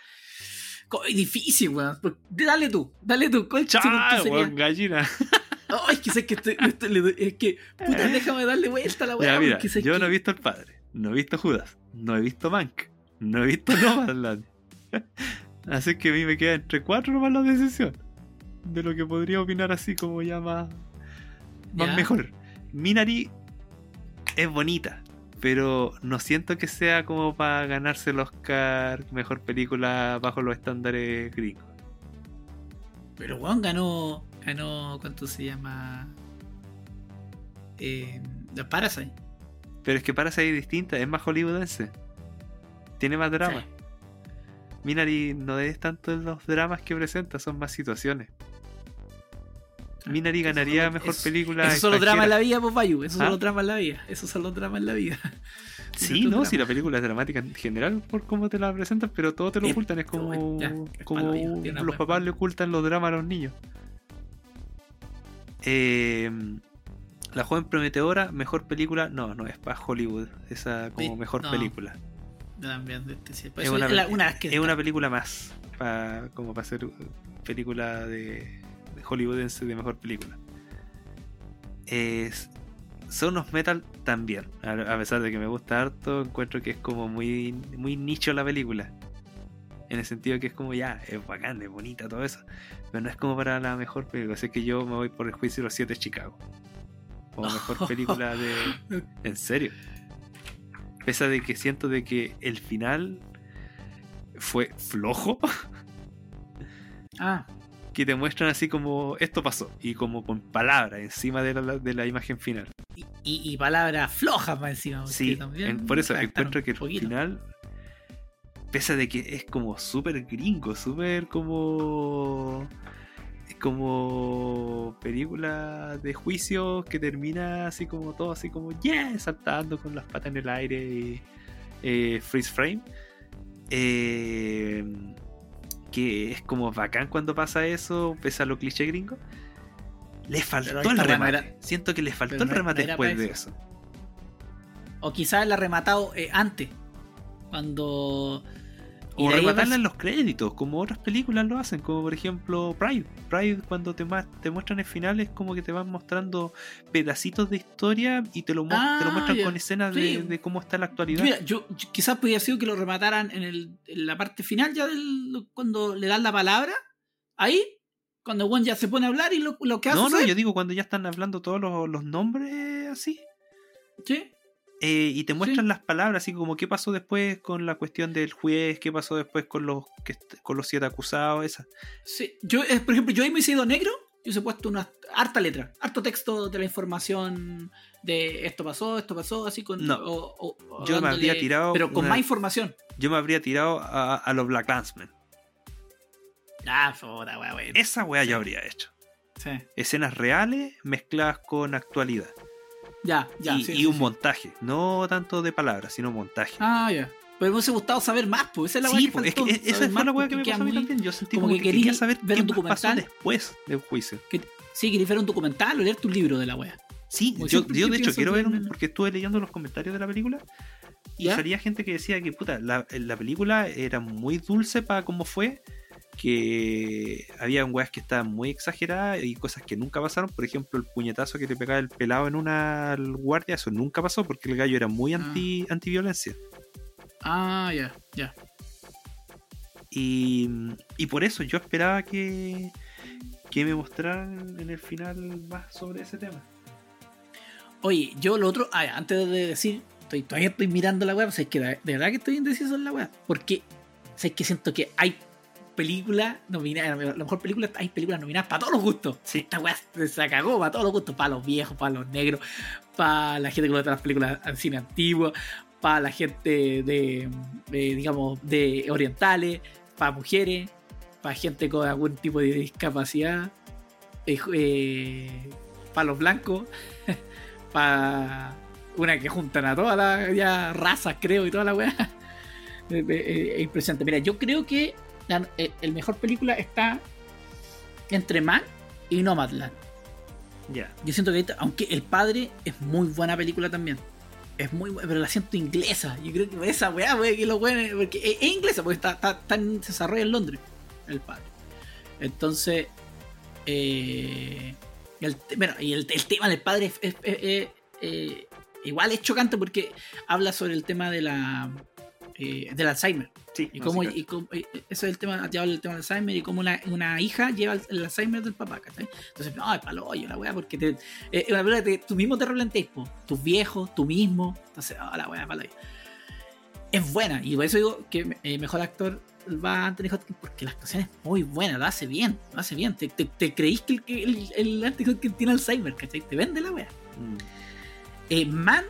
Difícil, weón. Porque- Dale tú, dale tú. ¿Cuál ¡Chao, weón, gallina! Oh, es que sé que estoy, estoy- es que, puta, déjame darle vuelta a la weá. yo que- no he visto El Padre, no he visto Judas, no he visto Mank, no he visto Nomadland. Así que a mí me queda entre cuatro nomás la decisión. De lo que podría opinar así como ya más, mejor. Minari es bonita, pero no siento que sea como para ganarse el Oscar mejor película bajo los estándares gringos. Pero weón ganó. Ganó. ¿Cuánto se llama? Eh, Parasite. Pero es que para ser distinta, es más hollywoodense. Tiene más drama. Sí. Minari no es tanto en los dramas que presenta, son más situaciones. Minari ganaría solo- mejor eso- película. Eso son los dramas en la vida, pues Bayu. Eso ¿Ah? son los dramas en la vida. Esos son los dramas en la vida. Sí, no, si la película es dramática en general por cómo te la presentan, pero todo te lo ocultan. Es como, ya, es como los papás le ocultan los dramas a los niños. Eh, la joven prometedora, mejor película. No, no, es para Hollywood. Esa como mejor no. película. También, de este. Por Es una, la- una es una película más. pa- como para ser película de, de hollywoodense de mejor película. Es, Son of Metal también. A, a pesar de que me gusta harto, encuentro que es como muy, muy nicho la película. En el sentido que es como ya, es bacán, es bonita, todo eso. Pero no es como para la mejor película. Así que yo me voy por el juicio de los siete de Chicago. Como mejor película de. En serio. Pese de que siento de que el final fue flojo. Ah, que te muestran así como esto pasó. Y como con palabras encima de la, de la imagen final. y, y, y palabras flojas más encima. Sí, también en- por eso encuentro que el poquito. final, pese de que es como súper gringo, súper como. Es como película de juicio que termina así como todo, así como, yeah, saltando con las patas en el aire y eh, freeze frame. Eh, que es como bacán cuando pasa eso, pese a lo cliché gringo. Le faltó el remate. Siento que le faltó pero el no remate después de eso. O quizás la ha rematado eh, antes. Cuando. Y O rematarla en los créditos, como otras películas lo hacen, como por ejemplo Pride. Pride cuando te, te muestran el final es como que te van mostrando pedacitos de historia y te lo, mu- te lo Ah, muestran con escenas de, cómo está la actualidad. Mira, yo, yo- quizás podría sido que lo remataran en, el, en la parte final ya del, cuando le dan la palabra. Ahí, cuando Juan ya se pone a hablar y lo, lo que hace. no, no, yo digo cuando ya están hablando todos los, los nombres así. ¿Sí? Eh, y te muestran las palabras, así como qué pasó después con la cuestión del juez, qué pasó después con los que con los siete acusados, esa. Sí, yo, eh, por ejemplo, yo ahí me he sido negro, yo he puesto una harta letra, harto texto de la información de esto pasó, esto pasó, así con. No. o- Yo me habría tirado Pero con una- más información. Yo me habría tirado a, a los Black Landsmen. Ah, puta, wea, wea. Esa weá yo habría hecho. Sí. Escenas reales mezcladas con actualidad. Ya, ya. y sí, y sí, un sí. montaje. No tanto de palabras, sino montaje. Ah, ya. Pero me hubiese gustado saber más, pues esa es la sí, que pues, es que esa más, la weá que me pasó a mí también. Yo sentí como como, que que, querí quería saber ver qué un más pasó documental. después del juicio. que- sí, quería ver un documental o leerte un libro de la wea. Sí, yo, de hecho quiero ver un, porque estuve leyendo los comentarios de la película y ¿Ya? salía gente que decía que puta, la, la película era muy dulce para cómo fue, que había weas que estaban muy exageradas y cosas que nunca pasaron, por ejemplo el puñetazo que le pegaba el pelado en una guardia, eso nunca pasó porque el gallo era muy Ah. anti antiviolencia. Ah, ya, ya. Y, y por eso yo esperaba que, que me mostraran en el final más sobre ese tema. Oye, yo lo otro, ah, ya, antes de decir, estoy, todavía estoy mirando la web, es que de, de verdad que estoy indeciso en la web, porque sé que siento que hay películas nominadas, la mejor película, hay películas nominadas para todos los gustos. Sí. Esta weá se cagó para todos los gustos, para los viejos, para los negros, para la gente que gusta las películas al cine antiguo, para la gente de, de, digamos, de orientales, para mujeres, para gente con algún tipo de discapacidad, eh, eh, para los blancos, para una que juntan a todas las razas, creo, y toda la weá. Eh, Es impresionante. Mira, yo creo que la eh, el mejor película está entre Man y Nomadland. Ya. Yo siento que aunque El Padre es muy buena película también. Es muy buena, pero la siento inglesa. Yo creo que esa weá, weá, que lo weones- porque es, es inglesa, porque está, está, está en desarrollo en Londres, El Padre. Entonces, eh, el, bueno, y el, el tema del padre es, es- es- es- eh, igual es chocante porque habla sobre el tema de la eh, del Alzheimer. Sí, Y cómo, y cómo- eh, eso es el tema, te habla del tema del Alzheimer y cómo una, una hija lleva el, el Alzheimer del papá, ¿cachai? Entonces, no, es palo hoyo la weá, porque te, eh, una película que tú mismo te replanteas, tus viejos, tú mismo. Entonces, oh, la weá, palo. Es buena, y por eso digo que eh, mejor actor va Anthony Hopkins, porque la actuación es muy buena, lo hace bien, lo hace bien. Te, te, te creís que el, el, el Anthony Hopkins tiene Alzheimer, ¿cachai? Te vende la weá. Mm. Eh, Man,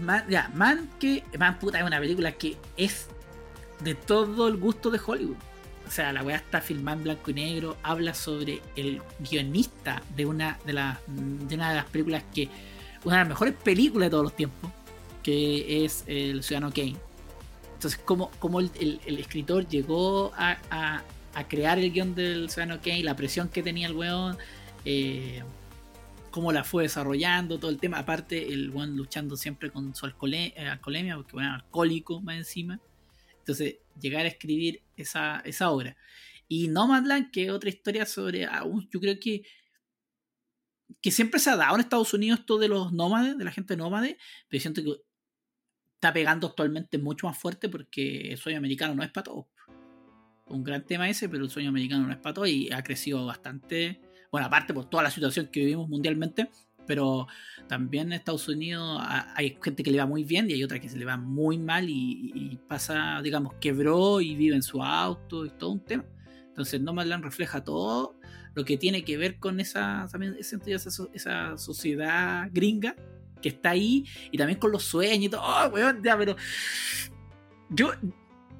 Man, ya, Man que, Man puta es una película que es de todo el gusto de Hollywood. o sea, la weá está filmada en blanco y negro, habla sobre el guionista de una de, las de una de las películas que, una de las mejores películas de todos los tiempos, que es El Ciudadano Kane. Entonces, cómo, cómo el, el- escritor llegó a, a- a crear el guion del Ciudadano Kane, la presión que tenía el weón, eh, cómo la fue desarrollando, todo el tema. Aparte, el weón luchando siempre con su eh, alcoholemia, porque bueno, alcohólico más encima. Entonces, llegar a escribir esa, esa obra. Y Nomadland, que es otra historia sobre. ah, Yo creo que. Que siempre se ha dado en Estados Unidos esto de los nómades, de la gente nómade, pero siento que está pegando actualmente mucho más fuerte porque el sueño americano no es para todos. Un gran tema ese, pero el sueño americano no es para todos y ha crecido bastante. Bueno, aparte por toda la situación que vivimos mundialmente, pero también en Estados Unidos ha- hay gente que le va muy bien y hay otra que se le va muy mal y, y pasa, digamos, quebró y vive en su auto y todo un tema. Entonces Nomadland refleja todo lo que tiene que ver con esa, también esa, so- esa sociedad gringa que está ahí y también con los sueños y todo. Oh, weón, ya, pero yo,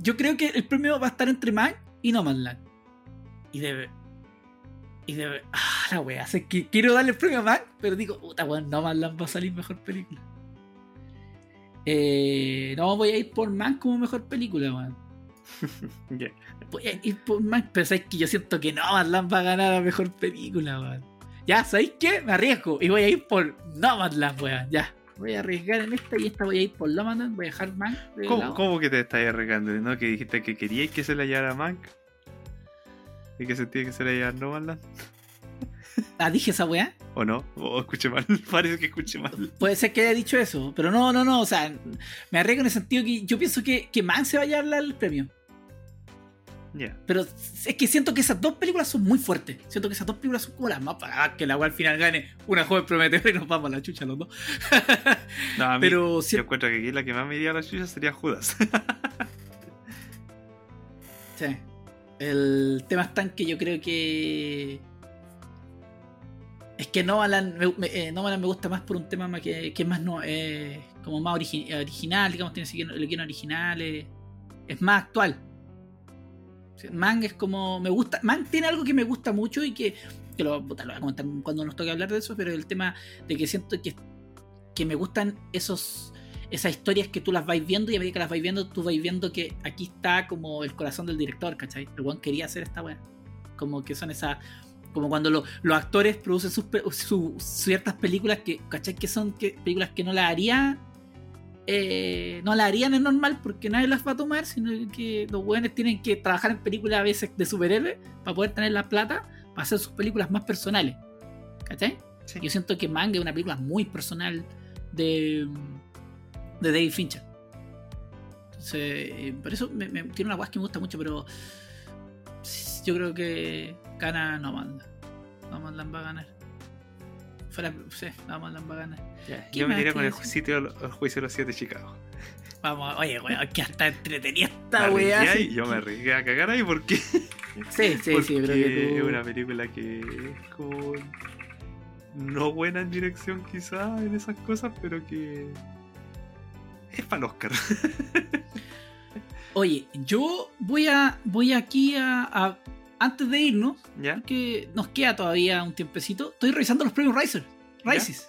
yo creo que el premio va a estar entre Mank y Nomadland. Y debe. Y debe. Ah, la wea. sé que quiero darle el premio a Mank, pero digo, puta, weón, Nomadland va a salir mejor película. Eh, no, voy a ir por Mank como mejor película, weón. Voy a ir por Mank, pero sabes que yo siento que Nomadland va a ganar la mejor película, weón. Ya, ¿sabéis qué? Me arriesgo y voy a ir por Nomadland, weón. Ya. Voy a arriesgar en esta y esta voy a ir por Nomadland. Voy a dejar Mank de ¿Cómo, cómo que te estás arriesgando? ¿No? Que dijiste que queríais que se la llevara Mank. ¿Y que se tiene que se la llevara Nomadland? Ah, dije esa weá. ¿O no? ¿O escuché mal? Parece que escuché mal. Puede ser que haya dicho eso, pero no, no, no. O sea, me arriesgo en el sentido que yo pienso que, que Mank se va a llevar el premio. Ya. Pero es que siento que esas dos películas son muy fuertes. Siento que esas dos películas son como las más pagadas. Que la weá al final gane una joven prometedora y nos vamos a la chucha los dos. No, a mí, pero yo si- encuentro que aquí la que más me iría a la chucha sería Judas. Sí. El tema está en que yo creo que. Es que Novaland me, me- eh, me gusta más por un tema que, que más no, eh, como más origi- original, digamos, tiene guion- el guion original, es más actual. Mang es como. Me gusta. Mang tiene algo que me gusta mucho y que. que lo, lo voy a comentar cuando nos toque hablar de eso, pero el tema de que siento que, que me gustan esos esas historias que tú las vais viendo y a medida que las vais viendo, tú vais viendo que aquí está como el corazón del director, ¿cachai? El weón quería hacer esta weá. Como que son esas. Como cuando lo- los actores producen sus, su- ciertas películas que, ¿cachai? Que son que, películas que no las haría. eh, no las harían en normal porque nadie las va a tomar, sino que los weones tienen que trabajar en películas a veces de superhéroes para poder tener la plata para hacer sus películas más personales. ¿Cachai? Sí. Yo siento que Manga es una película muy personal de, de David Fincher. Entonces, eh, por eso me, me- tiene una guas que me gusta mucho, pero yo creo que gana Nomadland. Nomadland va a ganar. Fuera, sí, Nomadland va a ganar. ¿Qué Yo me iría con el, sitio, el juicio de los siete de Chicago. Vamos, oye, weón, que hasta entretenida esta weá. sí. yo me arriesgué a cagar ahí porque, Sí, sí, sí, porque creo que es una película que es como no buena en dirección quizá en esas cosas, pero que es para el Oscar. Oye, yo voy a voy aquí a, a- antes de irnos, ¿Ya? que nos queda todavía un tiempecito. Estoy revisando los premios Riser, ¿Ya? Rises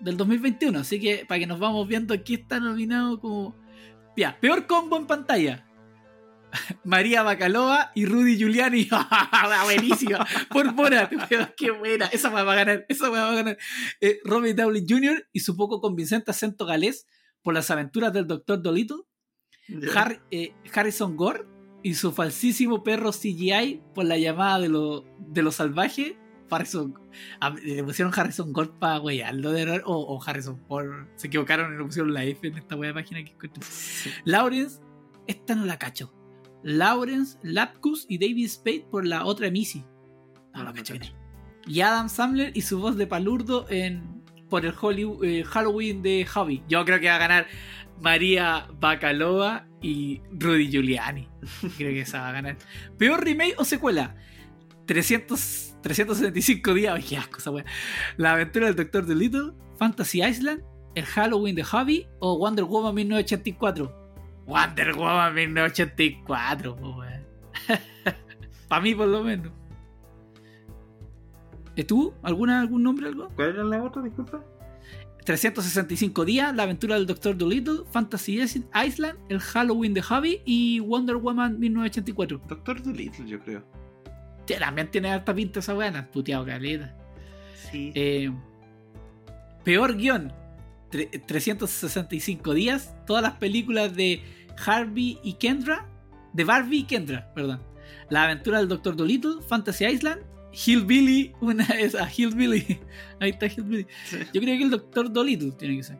del 2021, así que para que nos vamos viendo aquí está nominado como ya, peor combo en pantalla. María Bacaloa y Rudy Giuliani. Buenísima. Por Borat. Qué buena. Esa weá va a ganar. Esa weá va a ganar. Eh, Robert Downey Jr. y su poco convincente acento galés por las aventuras del Dr. Dolittle. Eh, Harrison Gore y su falsísimo perro CGI por la llamada de lo, de lo salvaje. Harrison, le pusieron Harrison Gore para weyarlo de error, o, o Harrison Ford. Se equivocaron y le pusieron la F en esta wea página que encuentro. Sí. Lawrence, esta no la cacho. Lawrence, Lapkus y David Spade por la otra Missy. No No, la cacho cacho. Y Adam Sandler y su voz de palurdo en, por el Hollywood, eh, Halloween de Hobby. Yo creo que va a ganar María Bacalova y Rudy Giuliani. Creo que esa va a ganar. Peor remake o secuela. 300, 375 días. Ay, qué asco esa wea. La aventura del Doctor Dolittle, Fantasy Island, el Halloween de Hobby o Wonder Woman 1984. Wonder Woman 1984, po, wea. Para mí, por lo menos. ¿Y tú? ¿Alguna, ¿Algún nombre, algo? ¿Cuál era la otra, disculpa? 365 días, La aventura del Doctor Dolittle, Fantasy Island, El Halloween de Javi y Wonder Woman 1984. Doctor Dolittle, yo creo. También tiene harta pinta esa buena, puteado caleta. Sí. Eh, peor guion, 365 días, todas las películas de Harvey y Kendra, de Barbie y Kendra, perdón. La aventura del Doctor Dolittle, Fantasy Island, Hillbilly, una es a Hillbilly. Ahí está Hillbilly. Yo creo que el Doctor Dolittle tiene que ser.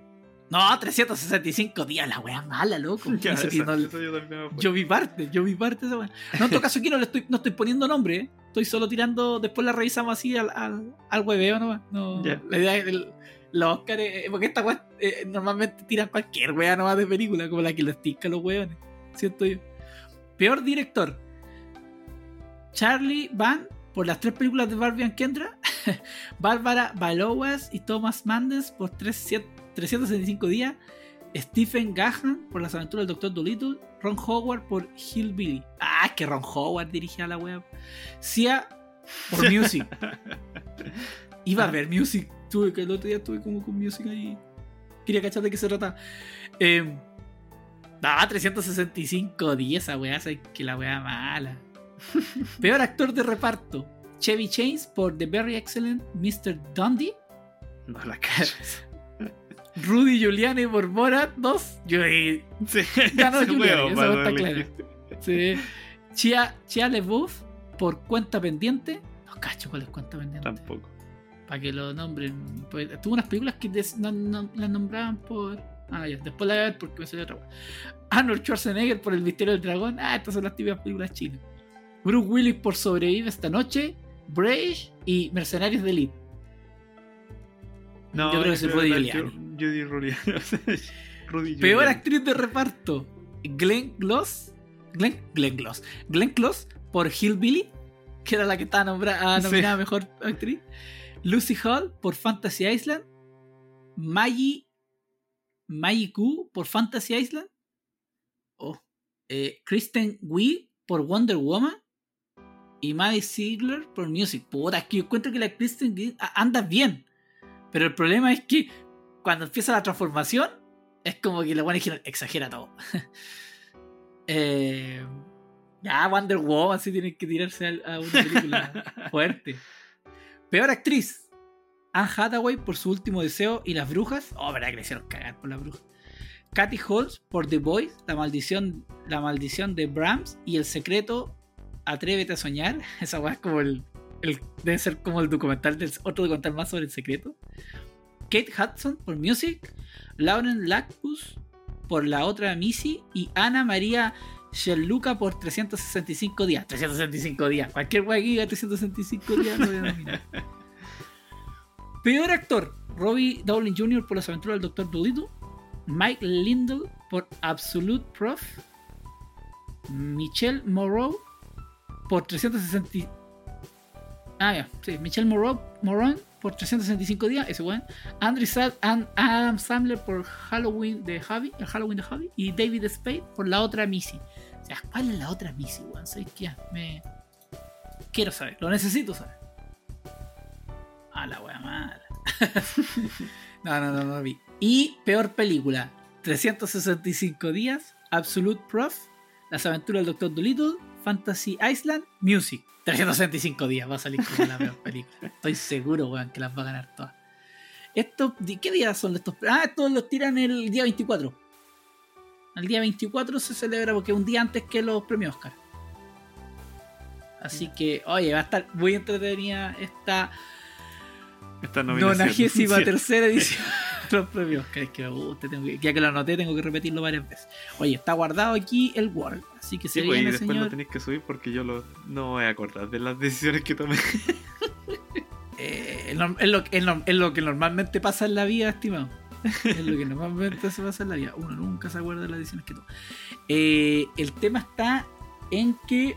No, 365 días, la wea mala, loco. yo, vi parte, yo vi parte de esa wea. No, en todo caso aquí no le estoy, no estoy poniendo nombre, ¿eh? estoy solo tirando, después la revisamos así al, al, al hueveo nomás. No, La idea es el, los Oscars, eh, porque esta wea eh, normalmente tiran cualquier wea nomás de película, como la que les tica los weones. Siento yo. Peor director. Charlie Van por las tres películas de Barbie and Kendra, Bárbara Balowas y Thomas Mandes por 365 días, Stephen Gahn por las aventuras del Dr. Dolittle, Ron Howard por Hillbilly. Ah, que Ron Howard dirigía la web. Sia por Music. Iba a ver Music. Tuve que el otro día estuve como con Music ahí. Quería cachar de qué se trata. Eh, ah, 365 días esa weá, que la weá mala. Peor actor de reparto. Chevy Chase por The Very Excellent Mr. Dundee. No la caes. Rudy Giuliani por Borat 2. Yo sí, ganó Giuliani, eso está claro. Sí. Chia, Chia LeBouf por Cuenta Pendiente. No cacho cuál es Cuenta Pendiente. Tampoco. Para que lo nombren. Pues, tuvo unas películas que no, no, las nombraban por. Ah, ya. Después la voy a ver porque me salió otra. Arnold Schwarzenegger por El Misterio del Dragón. Ah, estas son las típicas películas chinas. Bruce Willis por Sobrevive esta noche, Brave y Mercenarios de Elite. No, yo creo que Judy Rudy Peor actriz de reparto, Glenn Gloss. Glenn, Glenn Gloss. Glenn Close por Hillbilly, que era la que estaba nombrada, ah, nominada mejor actriz. Lucy Hall por Fantasy Island. Maggie, Maggie Q por Fantasy Island. Oh. Eh, Kristen Wiig por Wonder Woman y Maddie Ziegler por Music. Puta, que yo encuentro que la Kristen anda bien. Pero el problema es que cuando empieza la transformación, es como que la buena exagera todo. eh, ya, Wonder Woman sí tiene que tirarse a, una película fuerte. Peor actriz. Anne Hathaway por su último deseo y las brujas. Oh, verdad que le hicieron cagar por las brujas. Katy Holmes por The Boys, la maldición, la maldición de Brahms y el secreto Atrévete a soñar. Esa weá es como el, Debe ser como el documental del otro documental más sobre el secreto. Kate Hudson por Music. Lauren Lacus por la otra Missy. Y Ana María Sherluca por 365 días. 365 días. Cualquier weá que diga 365 días lo voy a Peor actor. Robbie Dowling Jr. por las aventuras del Dr. Dolittle. Mike Lindell por Absolute Prof. Michelle Moreau por 360. Ah, ya, sí, Michelle Moreau, Moron por 365 días, ese weón. Andrew Sad, Adam Sandler por Halloween de Javi, el Halloween de Javi. Y David Spade por la otra Missy. O sea, ¿cuál es la otra Missy, weón? ¿Sabes qué? Me. Quiero saber, lo necesito saber. Ah, la wea mala. no, no, no, no vi. Y peor película: 365 días, Absolute Prof, Las aventuras del Dr. Dolittle Fantasy Island, Music. 365 días va a salir como la peor película. Estoy seguro, weón, que las va a ganar todas. Estos, ¿Qué días son estos? Ah, estos los tiran el día 24. El día 24 se celebra porque es un día antes que los premios Oscar. Así que, oye, va a estar muy entretenida esta, esta 93 tercera edición los premios que que me ya que lo anoté, tengo que repetirlo varias veces. Oye, está guardado aquí el Word, así que se sí, viene, y después lo tenéis que subir porque yo lo, no voy a acordar de las decisiones que tomé. eh, es, lo, es, lo, que normalmente pasa en la vida, estimado. es lo que normalmente se pasa en la vida. Uno nunca se acuerda de las decisiones que toma. Eh, el tema está en que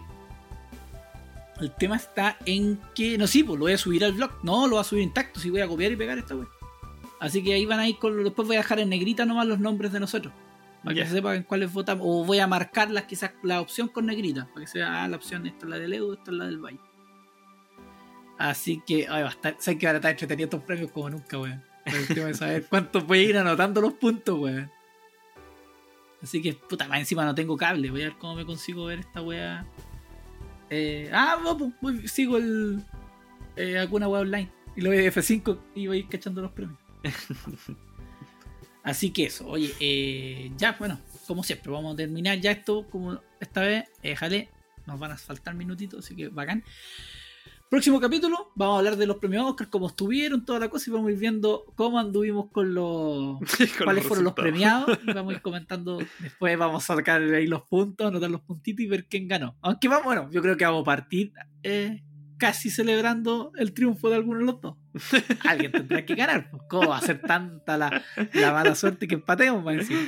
el tema está en que. No, sí, pues lo voy a subir al blog. No, lo voy a subir intacto. Si voy a copiar y pegar esta web. Así que ahí van a ir con. Después voy a dejar en negrita nomás los nombres de nosotros. Para Ya. que se sepa en cuáles votamos. O voy a marcarlas quizás la opción con negrita. Para que sea ah, la opción, esta es la del Edu, esta es la del Valle. Así que, ay, va a estar, sé que van a estar entretenidos estos premios como nunca, weón. Por el tema de saber cuántos voy a ir anotando los puntos, weón. Así que, puta, más encima no tengo cable. Voy a ver cómo me consigo ver esta weá. Eh, ah, no, pues, sigo el eh, alguna web online. Y lo voy a F5 y voy a ir cachando los premios. Así que eso, oye, eh, ya, bueno, como siempre, vamos a terminar ya esto, como esta vez, eh, jale, nos van a faltar minutitos, así que bacán. Próximo capítulo, vamos a hablar de los premios Oscar, cómo estuvieron, toda la cosa, y vamos a ir viendo cómo anduvimos con los, Con cuáles fueron los premiados. Y vamos a ir comentando. Después vamos a sacar ahí los puntos, anotar los puntitos y ver quién ganó. Aunque vamos, bueno, yo creo que vamos a partir eh, casi celebrando el triunfo de alguno de los dos. Alguien tendrá que ganar. ¿Cómo va a ser tanta la, la mala suerte que empatemos? encima?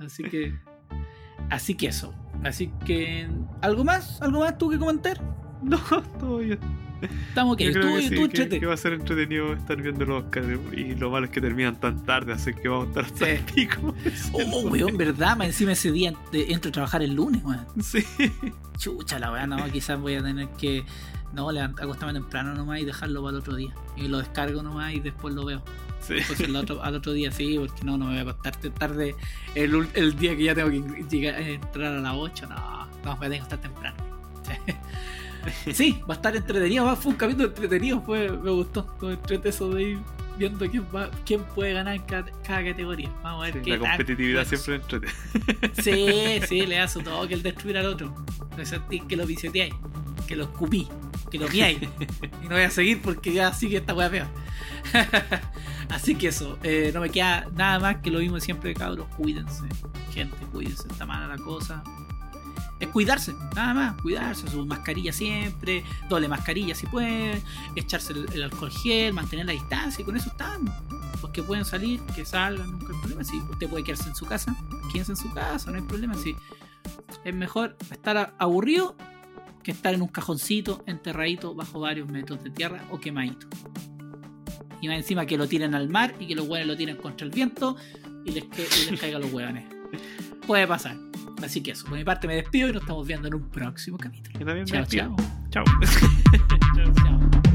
Así que. Así que eso. Así que. ¿Algo más? ¿Algo más tú que comentar? No, todo bien. Estamos ok. Yo creo Tú, que sí, tú, que, va a ser entretenido estar viendo los Oscars y lo malo es que terminan tan tarde, así que vamos a estar hasta Sí. el pico. Oh, weón, ¿verdad? Más encima ese día entro a trabajar el lunes, weón. Sí. Chucha la weá, no, quizás voy a tener que no levant- acostarme temprano nomás y dejarlo para el otro día. Y lo descargo nomás y después lo veo. Sí. Otro, al otro día sí, porque no, no me voy a acostar tarde el, día que ya tengo que llegar, entrar a las 8. No, no, me tengo que estar temprano. Sí, va a estar entretenido, va, fue un capítulo entretenido, fue, me gustó. Todo eso de ir viendo quién, va, quién puede ganar en cada, cada categoría. Vamos a ver Sí, qué la competitividad bueno siempre entrete. Sí, sí, le da su toque el destruir al otro. No que lo pisoteáis, que lo escupí, que lo miáis. y no voy a seguir porque ya sigue esta wea peor. Así que eso, eh, no me queda nada más que lo mismo de siempre, cabros. Cuídense, gente, cuídense. Está mala la cosa. Es cuidarse, nada más, cuidarse, su mascarilla siempre, doble mascarilla si pueden, echarse el, alcohol gel, mantener la distancia y con eso están. Los que pueden salir, que salgan, nunca hay problema. Si usted puede quedarse en su casa, quédense en su casa, no hay problema. Si es mejor estar aburrido que estar en un cajoncito enterradito bajo varios metros de tierra o quemadito. Y más encima que lo tiren al mar y que los hueones lo tiren contra el viento y les, que- y les caigan los hueones. Puede pasar. Así que eso, por mi parte me despido y nos estamos viendo en un próximo capítulo. Yo también me Chao, chao. Chao. Chao.